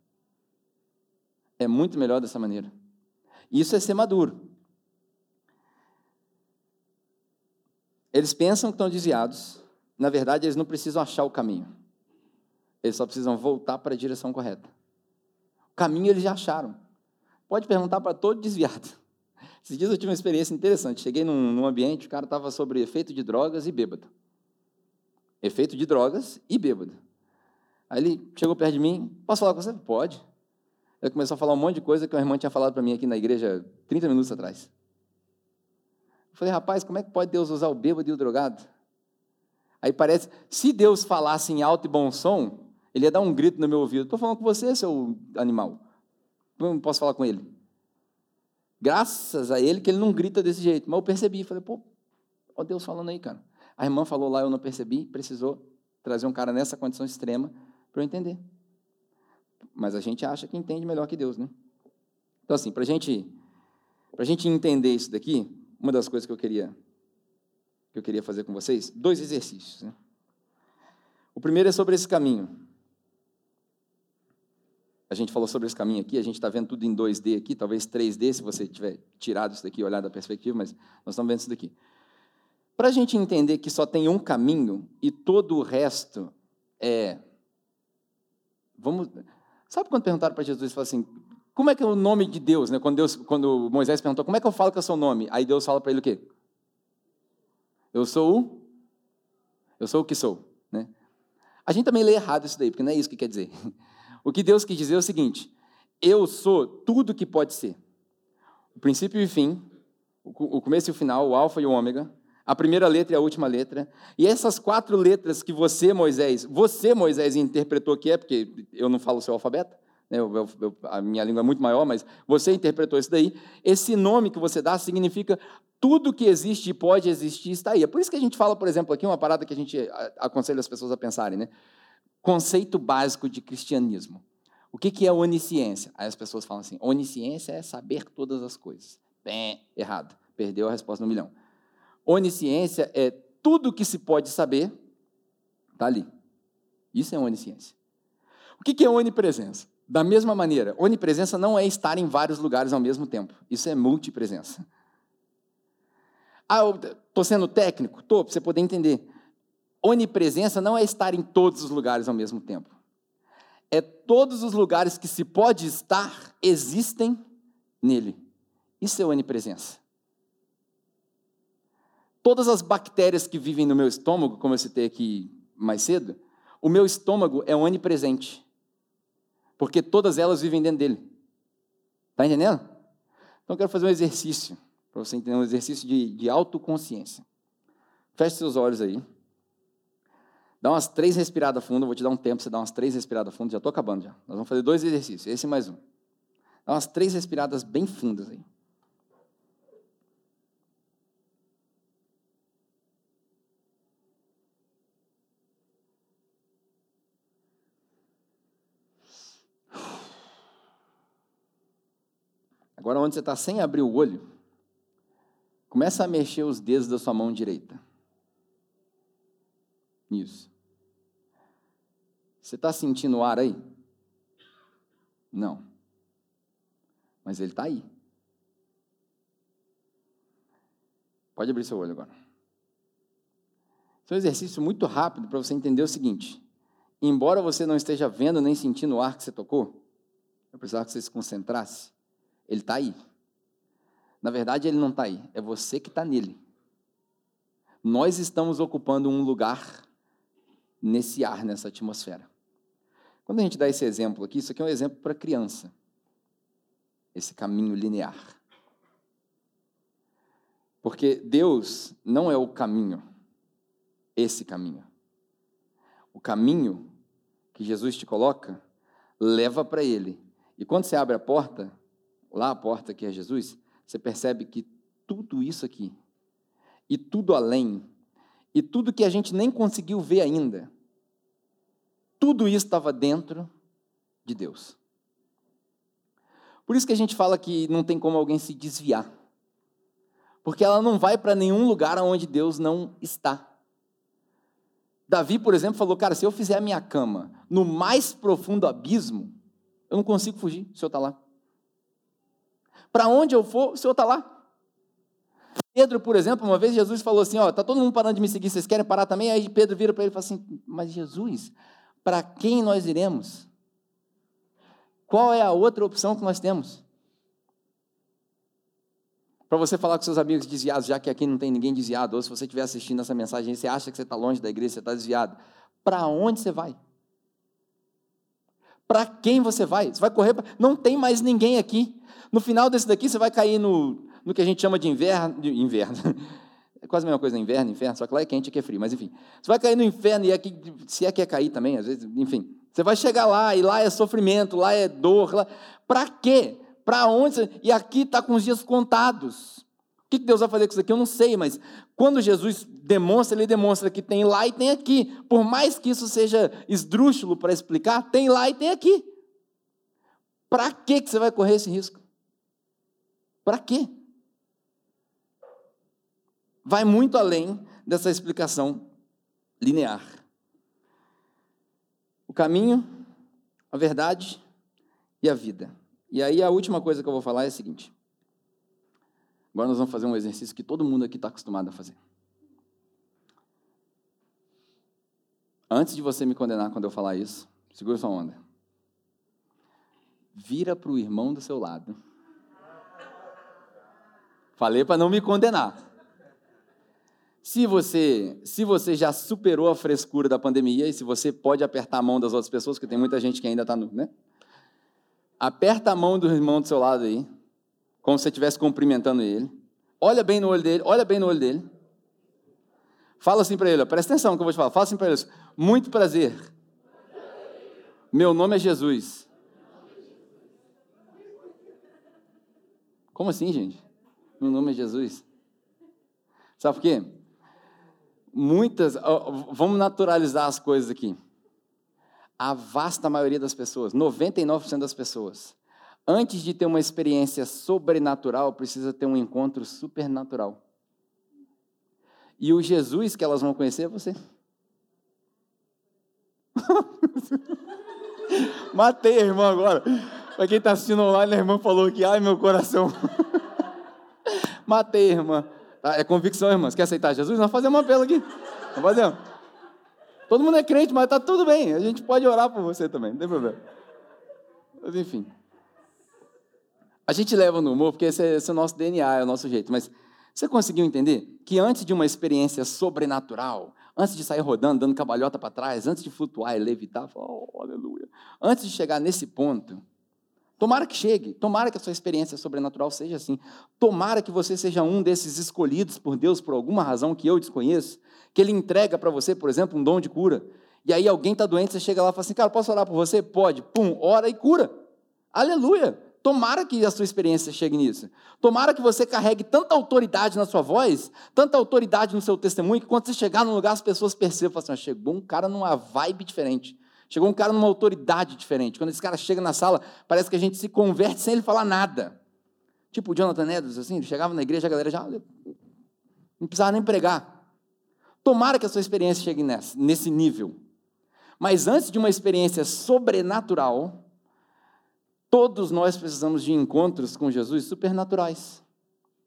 É muito melhor dessa maneira. Isso é ser maduro. Eles pensam que estão desviados, na verdade, eles não precisam achar o caminho. Eles só precisam voltar para a direção correta. O caminho eles já acharam. Pode perguntar para todo desviado. Esses dias eu tive uma experiência interessante. Cheguei num, num ambiente, o cara estava sobre efeito de drogas e bêbado. Efeito de drogas e bêbado. Aí ele chegou perto de mim, posso falar com você? Pode. Ele começou a falar um monte de coisa que uma irmã tinha falado para mim aqui na igreja 30 minutos atrás. Eu falei, rapaz, como é que pode Deus usar o bêbado e o drogado? Aí parece, se Deus falasse em alto e bom som, ele ia dar um grito no meu ouvido. Estou falando com você, seu animal. Não posso falar com ele. Graças a ele que ele não grita desse jeito. Mas eu percebi, falei, pô, ó Deus falando aí, cara. A irmã falou lá, eu não percebi, precisou trazer um cara nessa condição extrema para eu entender. Mas a gente acha que entende melhor que Deus, né? Então, assim, para gente, a gente entender isso daqui, uma das coisas que eu queria, que eu queria fazer com vocês, dois exercícios. Né? O primeiro é sobre esse caminho. A gente falou sobre esse caminho aqui, a gente está vendo tudo em 2D aqui, talvez 3D, se você tiver tirado isso daqui e olhado da perspectiva, mas nós estamos vendo isso daqui. Para a gente entender que só tem um caminho e todo o resto é. Vamos. Sabe quando perguntaram para Jesus, fala assim, como é que é o nome de Deus, né? Quando, Deus, quando Moisés perguntou, como é que eu falo que é o seu nome? Aí Deus fala para ele o quê? Eu sou o. Eu sou o que sou, né? A gente também lê errado isso daí, porque não é isso que quer dizer. (laughs) O que Deus quis dizer é o seguinte: eu sou tudo que pode ser. O princípio e o fim, o começo e o final, o alfa e o ômega, a primeira letra e a última letra. E essas quatro letras que você, Moisés, você, Moisés, interpretou que é, porque eu não falo o seu alfabeto, né, eu, eu, a minha língua é muito maior, mas você interpretou isso daí. Esse nome que você dá significa tudo que existe e pode existir está aí. É por isso que a gente fala, por exemplo, aqui uma parada que a gente aconselha as pessoas a pensarem, né? Conceito básico de cristianismo. O que, que é onisciência? Aí as pessoas falam assim: onisciência é saber todas as coisas. Bem, errado. Perdeu a resposta no milhão. Onisciência é tudo que se pode saber, está ali. Isso é onisciência. O que, que é onipresença? Da mesma maneira, onipresença não é estar em vários lugares ao mesmo tempo. Isso é multipresença. Ah, estou sendo técnico? Estou, para você poder entender. Onipresença não é estar em todos os lugares ao mesmo tempo. É todos os lugares que se pode estar, existem nele. Isso é onipresença. Todas as bactérias que vivem no meu estômago, como eu citei aqui mais cedo, o meu estômago é onipresente porque todas elas vivem dentro dele. Está entendendo? Então eu quero fazer um exercício, para você entender, um exercício de, de autoconsciência. Feche seus olhos aí. Dá umas três respiradas fundas, vou te dar um tempo, você dá umas três respiradas fundas, já estou acabando já. Nós vamos fazer dois exercícios, esse mais um. Dá umas três respiradas bem fundas aí. Agora, onde você está sem abrir o olho, começa a mexer os dedos da sua mão direita. Isso. Você está sentindo o ar aí? Não. Mas ele está aí. Pode abrir seu olho agora. Esse é um exercício muito rápido para você entender o seguinte: embora você não esteja vendo nem sentindo o ar que você tocou, eu precisava que você se concentrasse ele está aí. Na verdade, ele não está aí, é você que está nele. Nós estamos ocupando um lugar nesse ar, nessa atmosfera. Quando a gente dá esse exemplo aqui, isso aqui é um exemplo para criança. Esse caminho linear. Porque Deus não é o caminho, esse caminho. O caminho que Jesus te coloca leva para Ele. E quando você abre a porta, lá a porta que é Jesus, você percebe que tudo isso aqui, e tudo além, e tudo que a gente nem conseguiu ver ainda, tudo isso estava dentro de Deus. Por isso que a gente fala que não tem como alguém se desviar. Porque ela não vai para nenhum lugar onde Deus não está. Davi, por exemplo, falou: Cara, se eu fizer a minha cama no mais profundo abismo, eu não consigo fugir, o Senhor está lá. Para onde eu for, o Senhor está lá. Pedro, por exemplo, uma vez Jesus falou assim: Ó, está todo mundo parando de me seguir, vocês querem parar também? Aí Pedro vira para ele e fala assim: Mas Jesus, para quem nós iremos? Qual é a outra opção que nós temos? Para você falar com seus amigos desviados, já que aqui não tem ninguém desviado, ou se você estiver assistindo essa mensagem e você acha que você está longe da igreja, você está desviado, para onde você vai? Para quem você vai? Você vai correr? Pra... Não tem mais ninguém aqui. No final desse daqui, você vai cair no, no que a gente chama de inverno. De inverno. (laughs) É quase a mesma coisa, inverno, inferno, só que lá é quente, aqui é frio, mas enfim. Você vai cair no inferno, e aqui, se é que é cair também, às vezes, enfim. Você vai chegar lá, e lá é sofrimento, lá é dor. Lá... Para quê? Para onde? E aqui está com os dias contados. O que Deus vai fazer com isso aqui? Eu não sei, mas quando Jesus demonstra, ele demonstra que tem lá e tem aqui. Por mais que isso seja esdrúxulo para explicar, tem lá e tem aqui. Para que você vai correr esse risco? Para quê? Vai muito além dessa explicação linear. O caminho, a verdade e a vida. E aí a última coisa que eu vou falar é a seguinte. Agora nós vamos fazer um exercício que todo mundo aqui está acostumado a fazer. Antes de você me condenar quando eu falar isso, segura sua onda. Vira para o irmão do seu lado Falei para não me condenar. Se você, se você já superou a frescura da pandemia e se você pode apertar a mão das outras pessoas, porque tem muita gente que ainda está no, né? Aperta a mão do irmão do seu lado aí, como se você estivesse cumprimentando ele. Olha bem no olho dele, olha bem no olho dele. Fala assim para ele, ó, presta atenção no que eu vou te falar. Fala assim para ele, muito prazer. Meu nome é Jesus. Como assim, gente? Meu nome é Jesus. Sabe por quê? Muitas. Vamos naturalizar as coisas aqui. A vasta maioria das pessoas, 99% das pessoas, antes de ter uma experiência sobrenatural, precisa ter um encontro supernatural. E o Jesus que elas vão conhecer é você. (laughs) Matei a irmã agora. Para quem está assistindo online, a irmã falou que, ai, meu coração. (laughs) Matei a irmã. Tá? É convicção, irmã. Você quer aceitar Jesus? Nós fazemos um apelo aqui. Nós fazemos. Todo mundo é crente, mas está tudo bem. A gente pode orar por você também, não tem problema. Mas, enfim. A gente leva no humor, porque esse é, esse é o nosso DNA, é o nosso jeito. Mas você conseguiu entender que antes de uma experiência sobrenatural, antes de sair rodando, dando cabalhota para trás, antes de flutuar e levitar, oh, aleluia. Antes de chegar nesse ponto, tomara que chegue, tomara que a sua experiência sobrenatural seja assim. Tomara que você seja um desses escolhidos por Deus por alguma razão que eu desconheço, que Ele entrega para você, por exemplo, um dom de cura. E aí alguém está doente, você chega lá e fala assim, cara, posso orar por você? Pode. Pum, ora e cura. Aleluia. Tomara que a sua experiência chegue nisso. Tomara que você carregue tanta autoridade na sua voz, tanta autoridade no seu testemunho, que quando você chegar num lugar, as pessoas percebam, assim, ah, chegou um cara numa vibe diferente. Chegou um cara numa autoridade diferente. Quando esse cara chega na sala, parece que a gente se converte sem ele falar nada. Tipo o Jonathan Edwards, assim, ele chegava na igreja, a galera já não precisava nem pregar. Tomara que a sua experiência chegue nesse nível. Mas antes de uma experiência sobrenatural, Todos nós precisamos de encontros com Jesus supernaturais.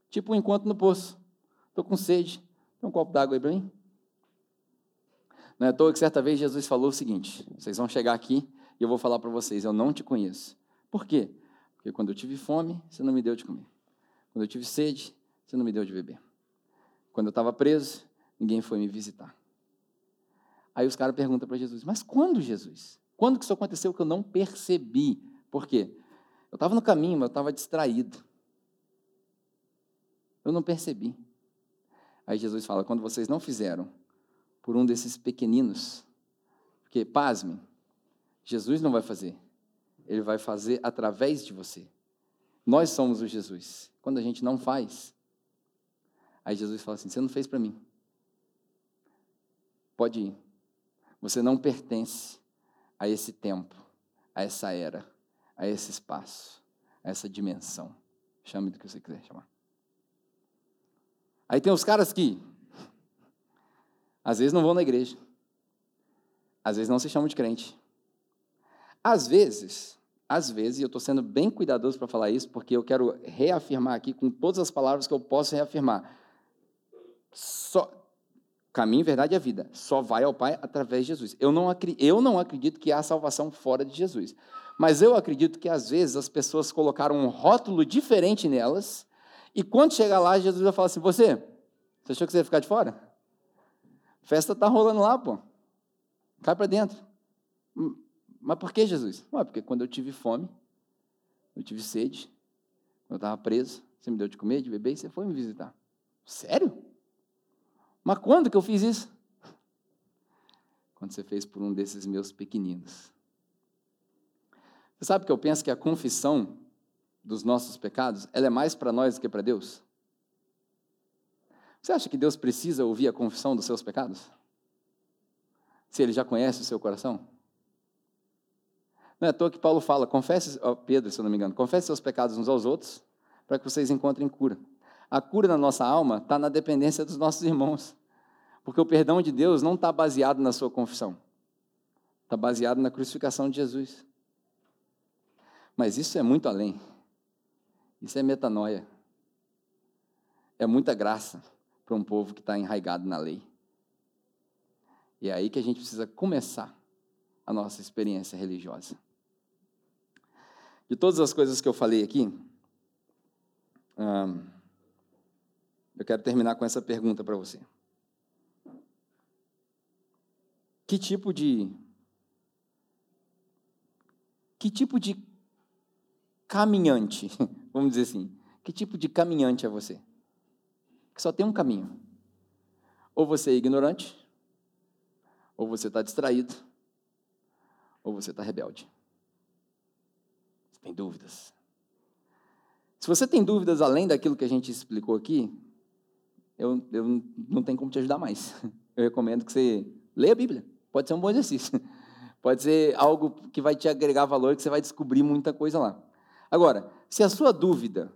Tipo um encontro no poço. Estou com sede. Tem um copo d'água aí para mim? Não é à toa que certa vez Jesus falou o seguinte: vocês vão chegar aqui e eu vou falar para vocês, eu não te conheço. Por quê? Porque quando eu tive fome, você não me deu de comer. Quando eu tive sede, você não me deu de beber. Quando eu estava preso, ninguém foi me visitar. Aí os caras perguntam para Jesus: Mas quando, Jesus? Quando que isso aconteceu que eu não percebi? Por quê? Eu estava no caminho, mas eu estava distraído. Eu não percebi. Aí Jesus fala: quando vocês não fizeram por um desses pequeninos, porque, pasme, Jesus não vai fazer, ele vai fazer através de você. Nós somos o Jesus. Quando a gente não faz, aí Jesus fala assim: você não fez para mim. Pode ir. Você não pertence a esse tempo, a essa era a esse espaço, a essa dimensão. Chame do que você quiser chamar. Aí tem os caras que, às vezes, não vão na igreja, às vezes não se chamam de crente. Às vezes, às vezes, e eu estou sendo bem cuidadoso para falar isso, porque eu quero reafirmar aqui com todas as palavras que eu posso reafirmar. Só, caminho, verdade e a vida. Só vai ao Pai através de Jesus. Eu não, eu não acredito que há salvação fora de Jesus. Mas eu acredito que às vezes as pessoas colocaram um rótulo diferente nelas, e quando chegar lá, Jesus vai falar assim: Você, você achou que você ia ficar de fora? Festa está rolando lá, pô. Cai para dentro. Hum, mas por que, Jesus? Ué, porque quando eu tive fome, eu tive sede, quando eu estava preso, você me deu de comer, de beber, e você foi me visitar. Sério? Mas quando que eu fiz isso? Quando você fez por um desses meus pequeninos. Você sabe que eu penso que a confissão dos nossos pecados, ela é mais para nós do que para Deus? Você acha que Deus precisa ouvir a confissão dos seus pecados? Se Ele já conhece o seu coração? Não é à toa que Paulo fala, confesse, oh, Pedro, se eu não me engano, confesse seus pecados uns aos outros, para que vocês encontrem cura. A cura na nossa alma está na dependência dos nossos irmãos. Porque o perdão de Deus não está baseado na sua confissão. Está baseado na crucificação de Jesus. Mas isso é muito além. Isso é metanoia. É muita graça para um povo que está enraigado na lei. E é aí que a gente precisa começar a nossa experiência religiosa. De todas as coisas que eu falei aqui, hum, eu quero terminar com essa pergunta para você. Que tipo de que tipo de caminhante, (laughs) vamos dizer assim. Que tipo de caminhante é você? Que só tem um caminho. Ou você é ignorante, ou você está distraído, ou você está rebelde. Você tem dúvidas. Se você tem dúvidas além daquilo que a gente explicou aqui, eu, eu não tenho como te ajudar mais. (laughs) Eu recomendo que você leia a Bíblia. Pode ser um bom exercício. (laughs) Pode ser algo que vai te agregar valor, que você vai descobrir muita coisa lá. Agora, se a sua dúvida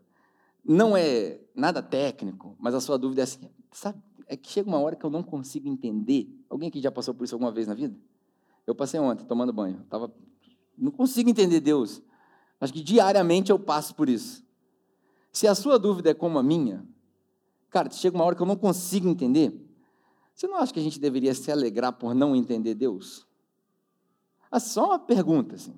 não é nada técnico, mas a sua dúvida é assim, sabe, é que chega uma hora que eu não consigo entender. Alguém que já passou por isso alguma vez na vida? Eu passei ontem tomando banho. Tava, não consigo entender Deus. Acho que diariamente eu passo por isso. Se a sua dúvida é como a minha, cara, chega uma hora que eu não consigo entender. Você não acha que a gente deveria se alegrar por não entender Deus? É só uma pergunta, assim.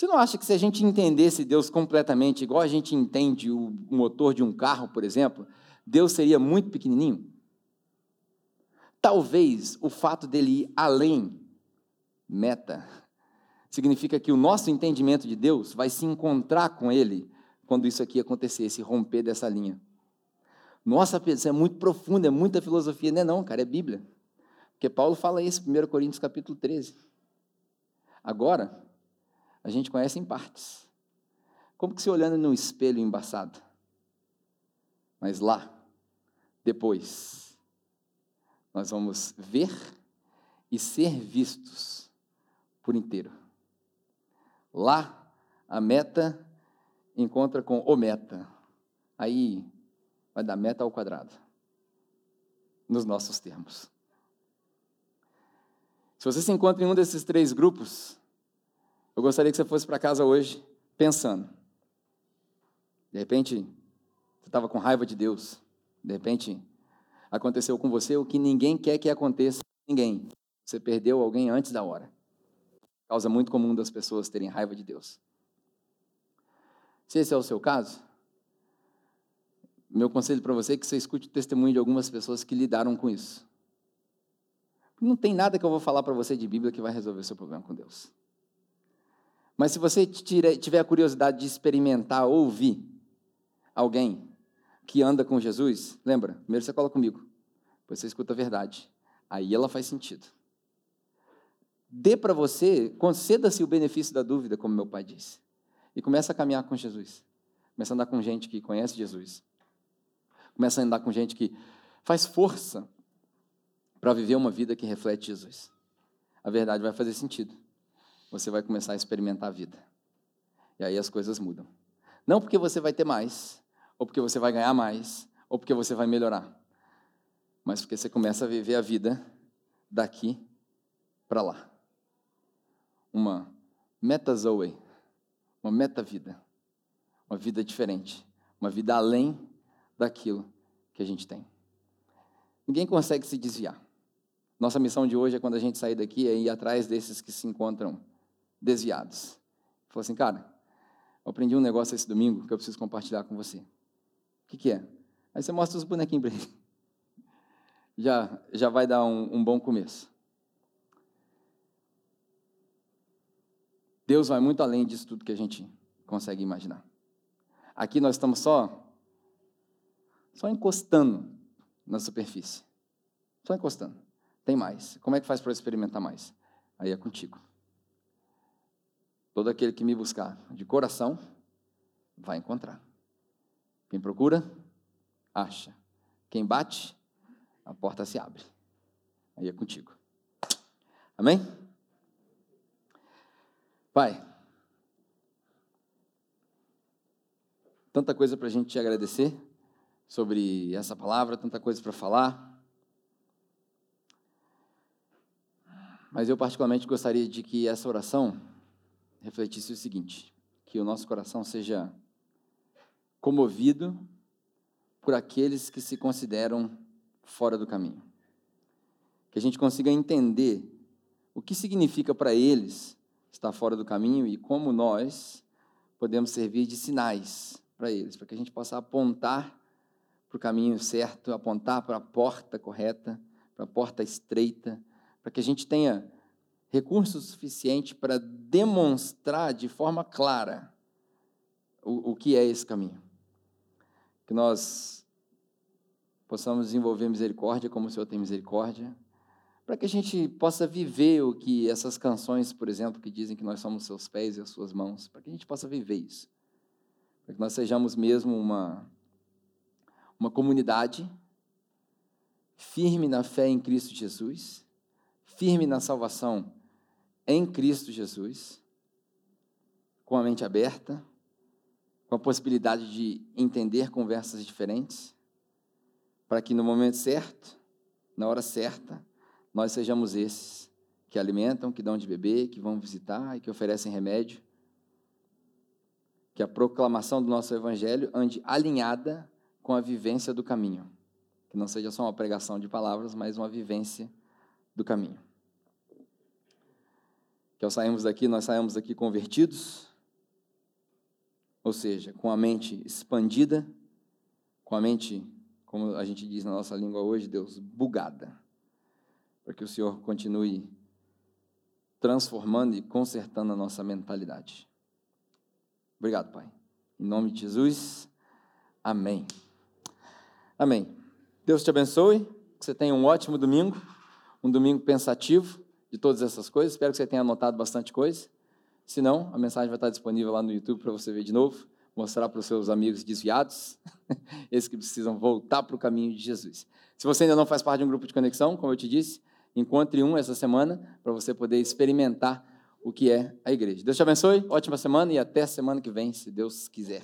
Você não acha que se a gente entendesse Deus completamente, igual a gente entende o motor de um carro, por exemplo, Deus seria muito pequenininho? Talvez o fato dele ir além, meta, significa que o nosso entendimento de Deus vai se encontrar com Ele quando isso aqui acontecer, esse romper dessa linha. Nossa, isso é muito profundo, é muita filosofia. Não é não, cara, é Bíblia. Porque Paulo fala isso em 1 Coríntios capítulo 13. Agora, a gente conhece em partes. Como que se olhando no espelho embaçado. Mas lá, depois, nós vamos ver e ser vistos por inteiro. Lá, a meta encontra com o meta. Aí vai dar meta ao quadrado. Nos nossos termos. Se você se encontra em um desses três grupos, eu gostaria que você fosse para casa hoje pensando. De repente, você estava com raiva de Deus. De repente, aconteceu com você o que ninguém quer que aconteça com ninguém. Você perdeu alguém antes da hora. Causa muito comum das pessoas terem raiva de Deus. Se esse é o seu caso, meu conselho para você é que você escute o testemunho de algumas pessoas que lidaram com isso. Não tem nada que eu vou falar para você de Bíblia que vai resolver o seu problema com Deus. Mas se você tiver a curiosidade de experimentar, ouvir alguém que anda com Jesus, lembra? Primeiro você cola comigo, depois você escuta a verdade. Aí ela faz sentido. Dê para você, conceda-se o benefício da dúvida, como meu pai disse e começa a caminhar com Jesus. Começa a andar com gente que conhece Jesus. Começa a andar com gente que faz força para viver uma vida que reflete Jesus. A verdade vai fazer sentido. Você vai começar a experimentar a vida. E aí as coisas mudam. Não porque você vai ter mais, ou porque você vai ganhar mais, ou porque você vai melhorar, mas porque você começa a viver a vida daqui para lá. Uma metazoe uma meta-vida, uma vida diferente, uma vida além daquilo que a gente tem. Ninguém consegue se desviar. Nossa missão de hoje é quando a gente sair daqui é ir atrás desses que se encontram desviados. Falou assim, cara, eu aprendi um negócio esse domingo que eu preciso compartilhar com você. O que, que é? Aí você mostra os bonequinhos para ele. (laughs) Já, já vai dar um, um bom começo. Deus vai muito além disso tudo que a gente consegue imaginar. Aqui nós estamos só só encostando na superfície. Só encostando. Tem mais. Como é que faz para experimentar mais? Aí é contigo. Todo aquele que me buscar de coração vai encontrar. Quem procura, acha. Quem bate, a porta se abre. Aí é contigo. Amém? Pai, tanta coisa para a gente te agradecer sobre essa palavra, tanta coisa para falar. Mas eu, particularmente, gostaria de que essa oração refletisse o seguinte: que o nosso coração seja comovido por aqueles que se consideram fora do caminho. Que a gente consiga entender o que significa para eles está fora do caminho e como nós podemos servir de sinais para eles, para que a gente possa apontar para o caminho certo, apontar para a porta correta, para a porta estreita, para que a gente tenha recurso suficiente para demonstrar de forma clara o, o que é esse caminho. Que nós possamos desenvolver misericórdia como o Senhor tem misericórdia, para que a gente possa viver o que essas canções, por exemplo, que dizem que nós somos seus pés e as suas mãos, para que a gente possa viver isso. Para que nós sejamos mesmo uma, uma comunidade firme na fé em Cristo Jesus, firme na salvação em Cristo Jesus, com a mente aberta, com a possibilidade de entender conversas diferentes, para que no momento certo, na hora certa, nós sejamos esses que alimentam, que dão de beber, que vão visitar e que oferecem remédio. Que a proclamação do nosso evangelho ande alinhada com a vivência do caminho. Que não seja só uma pregação de palavras, mas uma vivência do caminho. Que ao sairmos daqui, nós saímos daqui convertidos, ou seja, com a mente expandida, com a mente, como a gente diz na nossa língua hoje, Deus, bugada para que o Senhor continue transformando e consertando a nossa mentalidade. Obrigado, Pai. Em nome de Jesus, amém. Amém. Deus te abençoe, que você tenha um ótimo domingo, um domingo pensativo de todas essas coisas. Espero que você tenha anotado bastante coisa. Se não, a mensagem vai estar disponível lá no YouTube para você ver de novo, mostrar para os seus amigos desviados, (laughs) esses que precisam voltar para o caminho de Jesus. Se você ainda não faz parte de um grupo de conexão, como eu te disse, Encontre um essa semana para você poder experimentar o que é a igreja. Deus te abençoe, ótima semana e até semana que vem, se Deus quiser.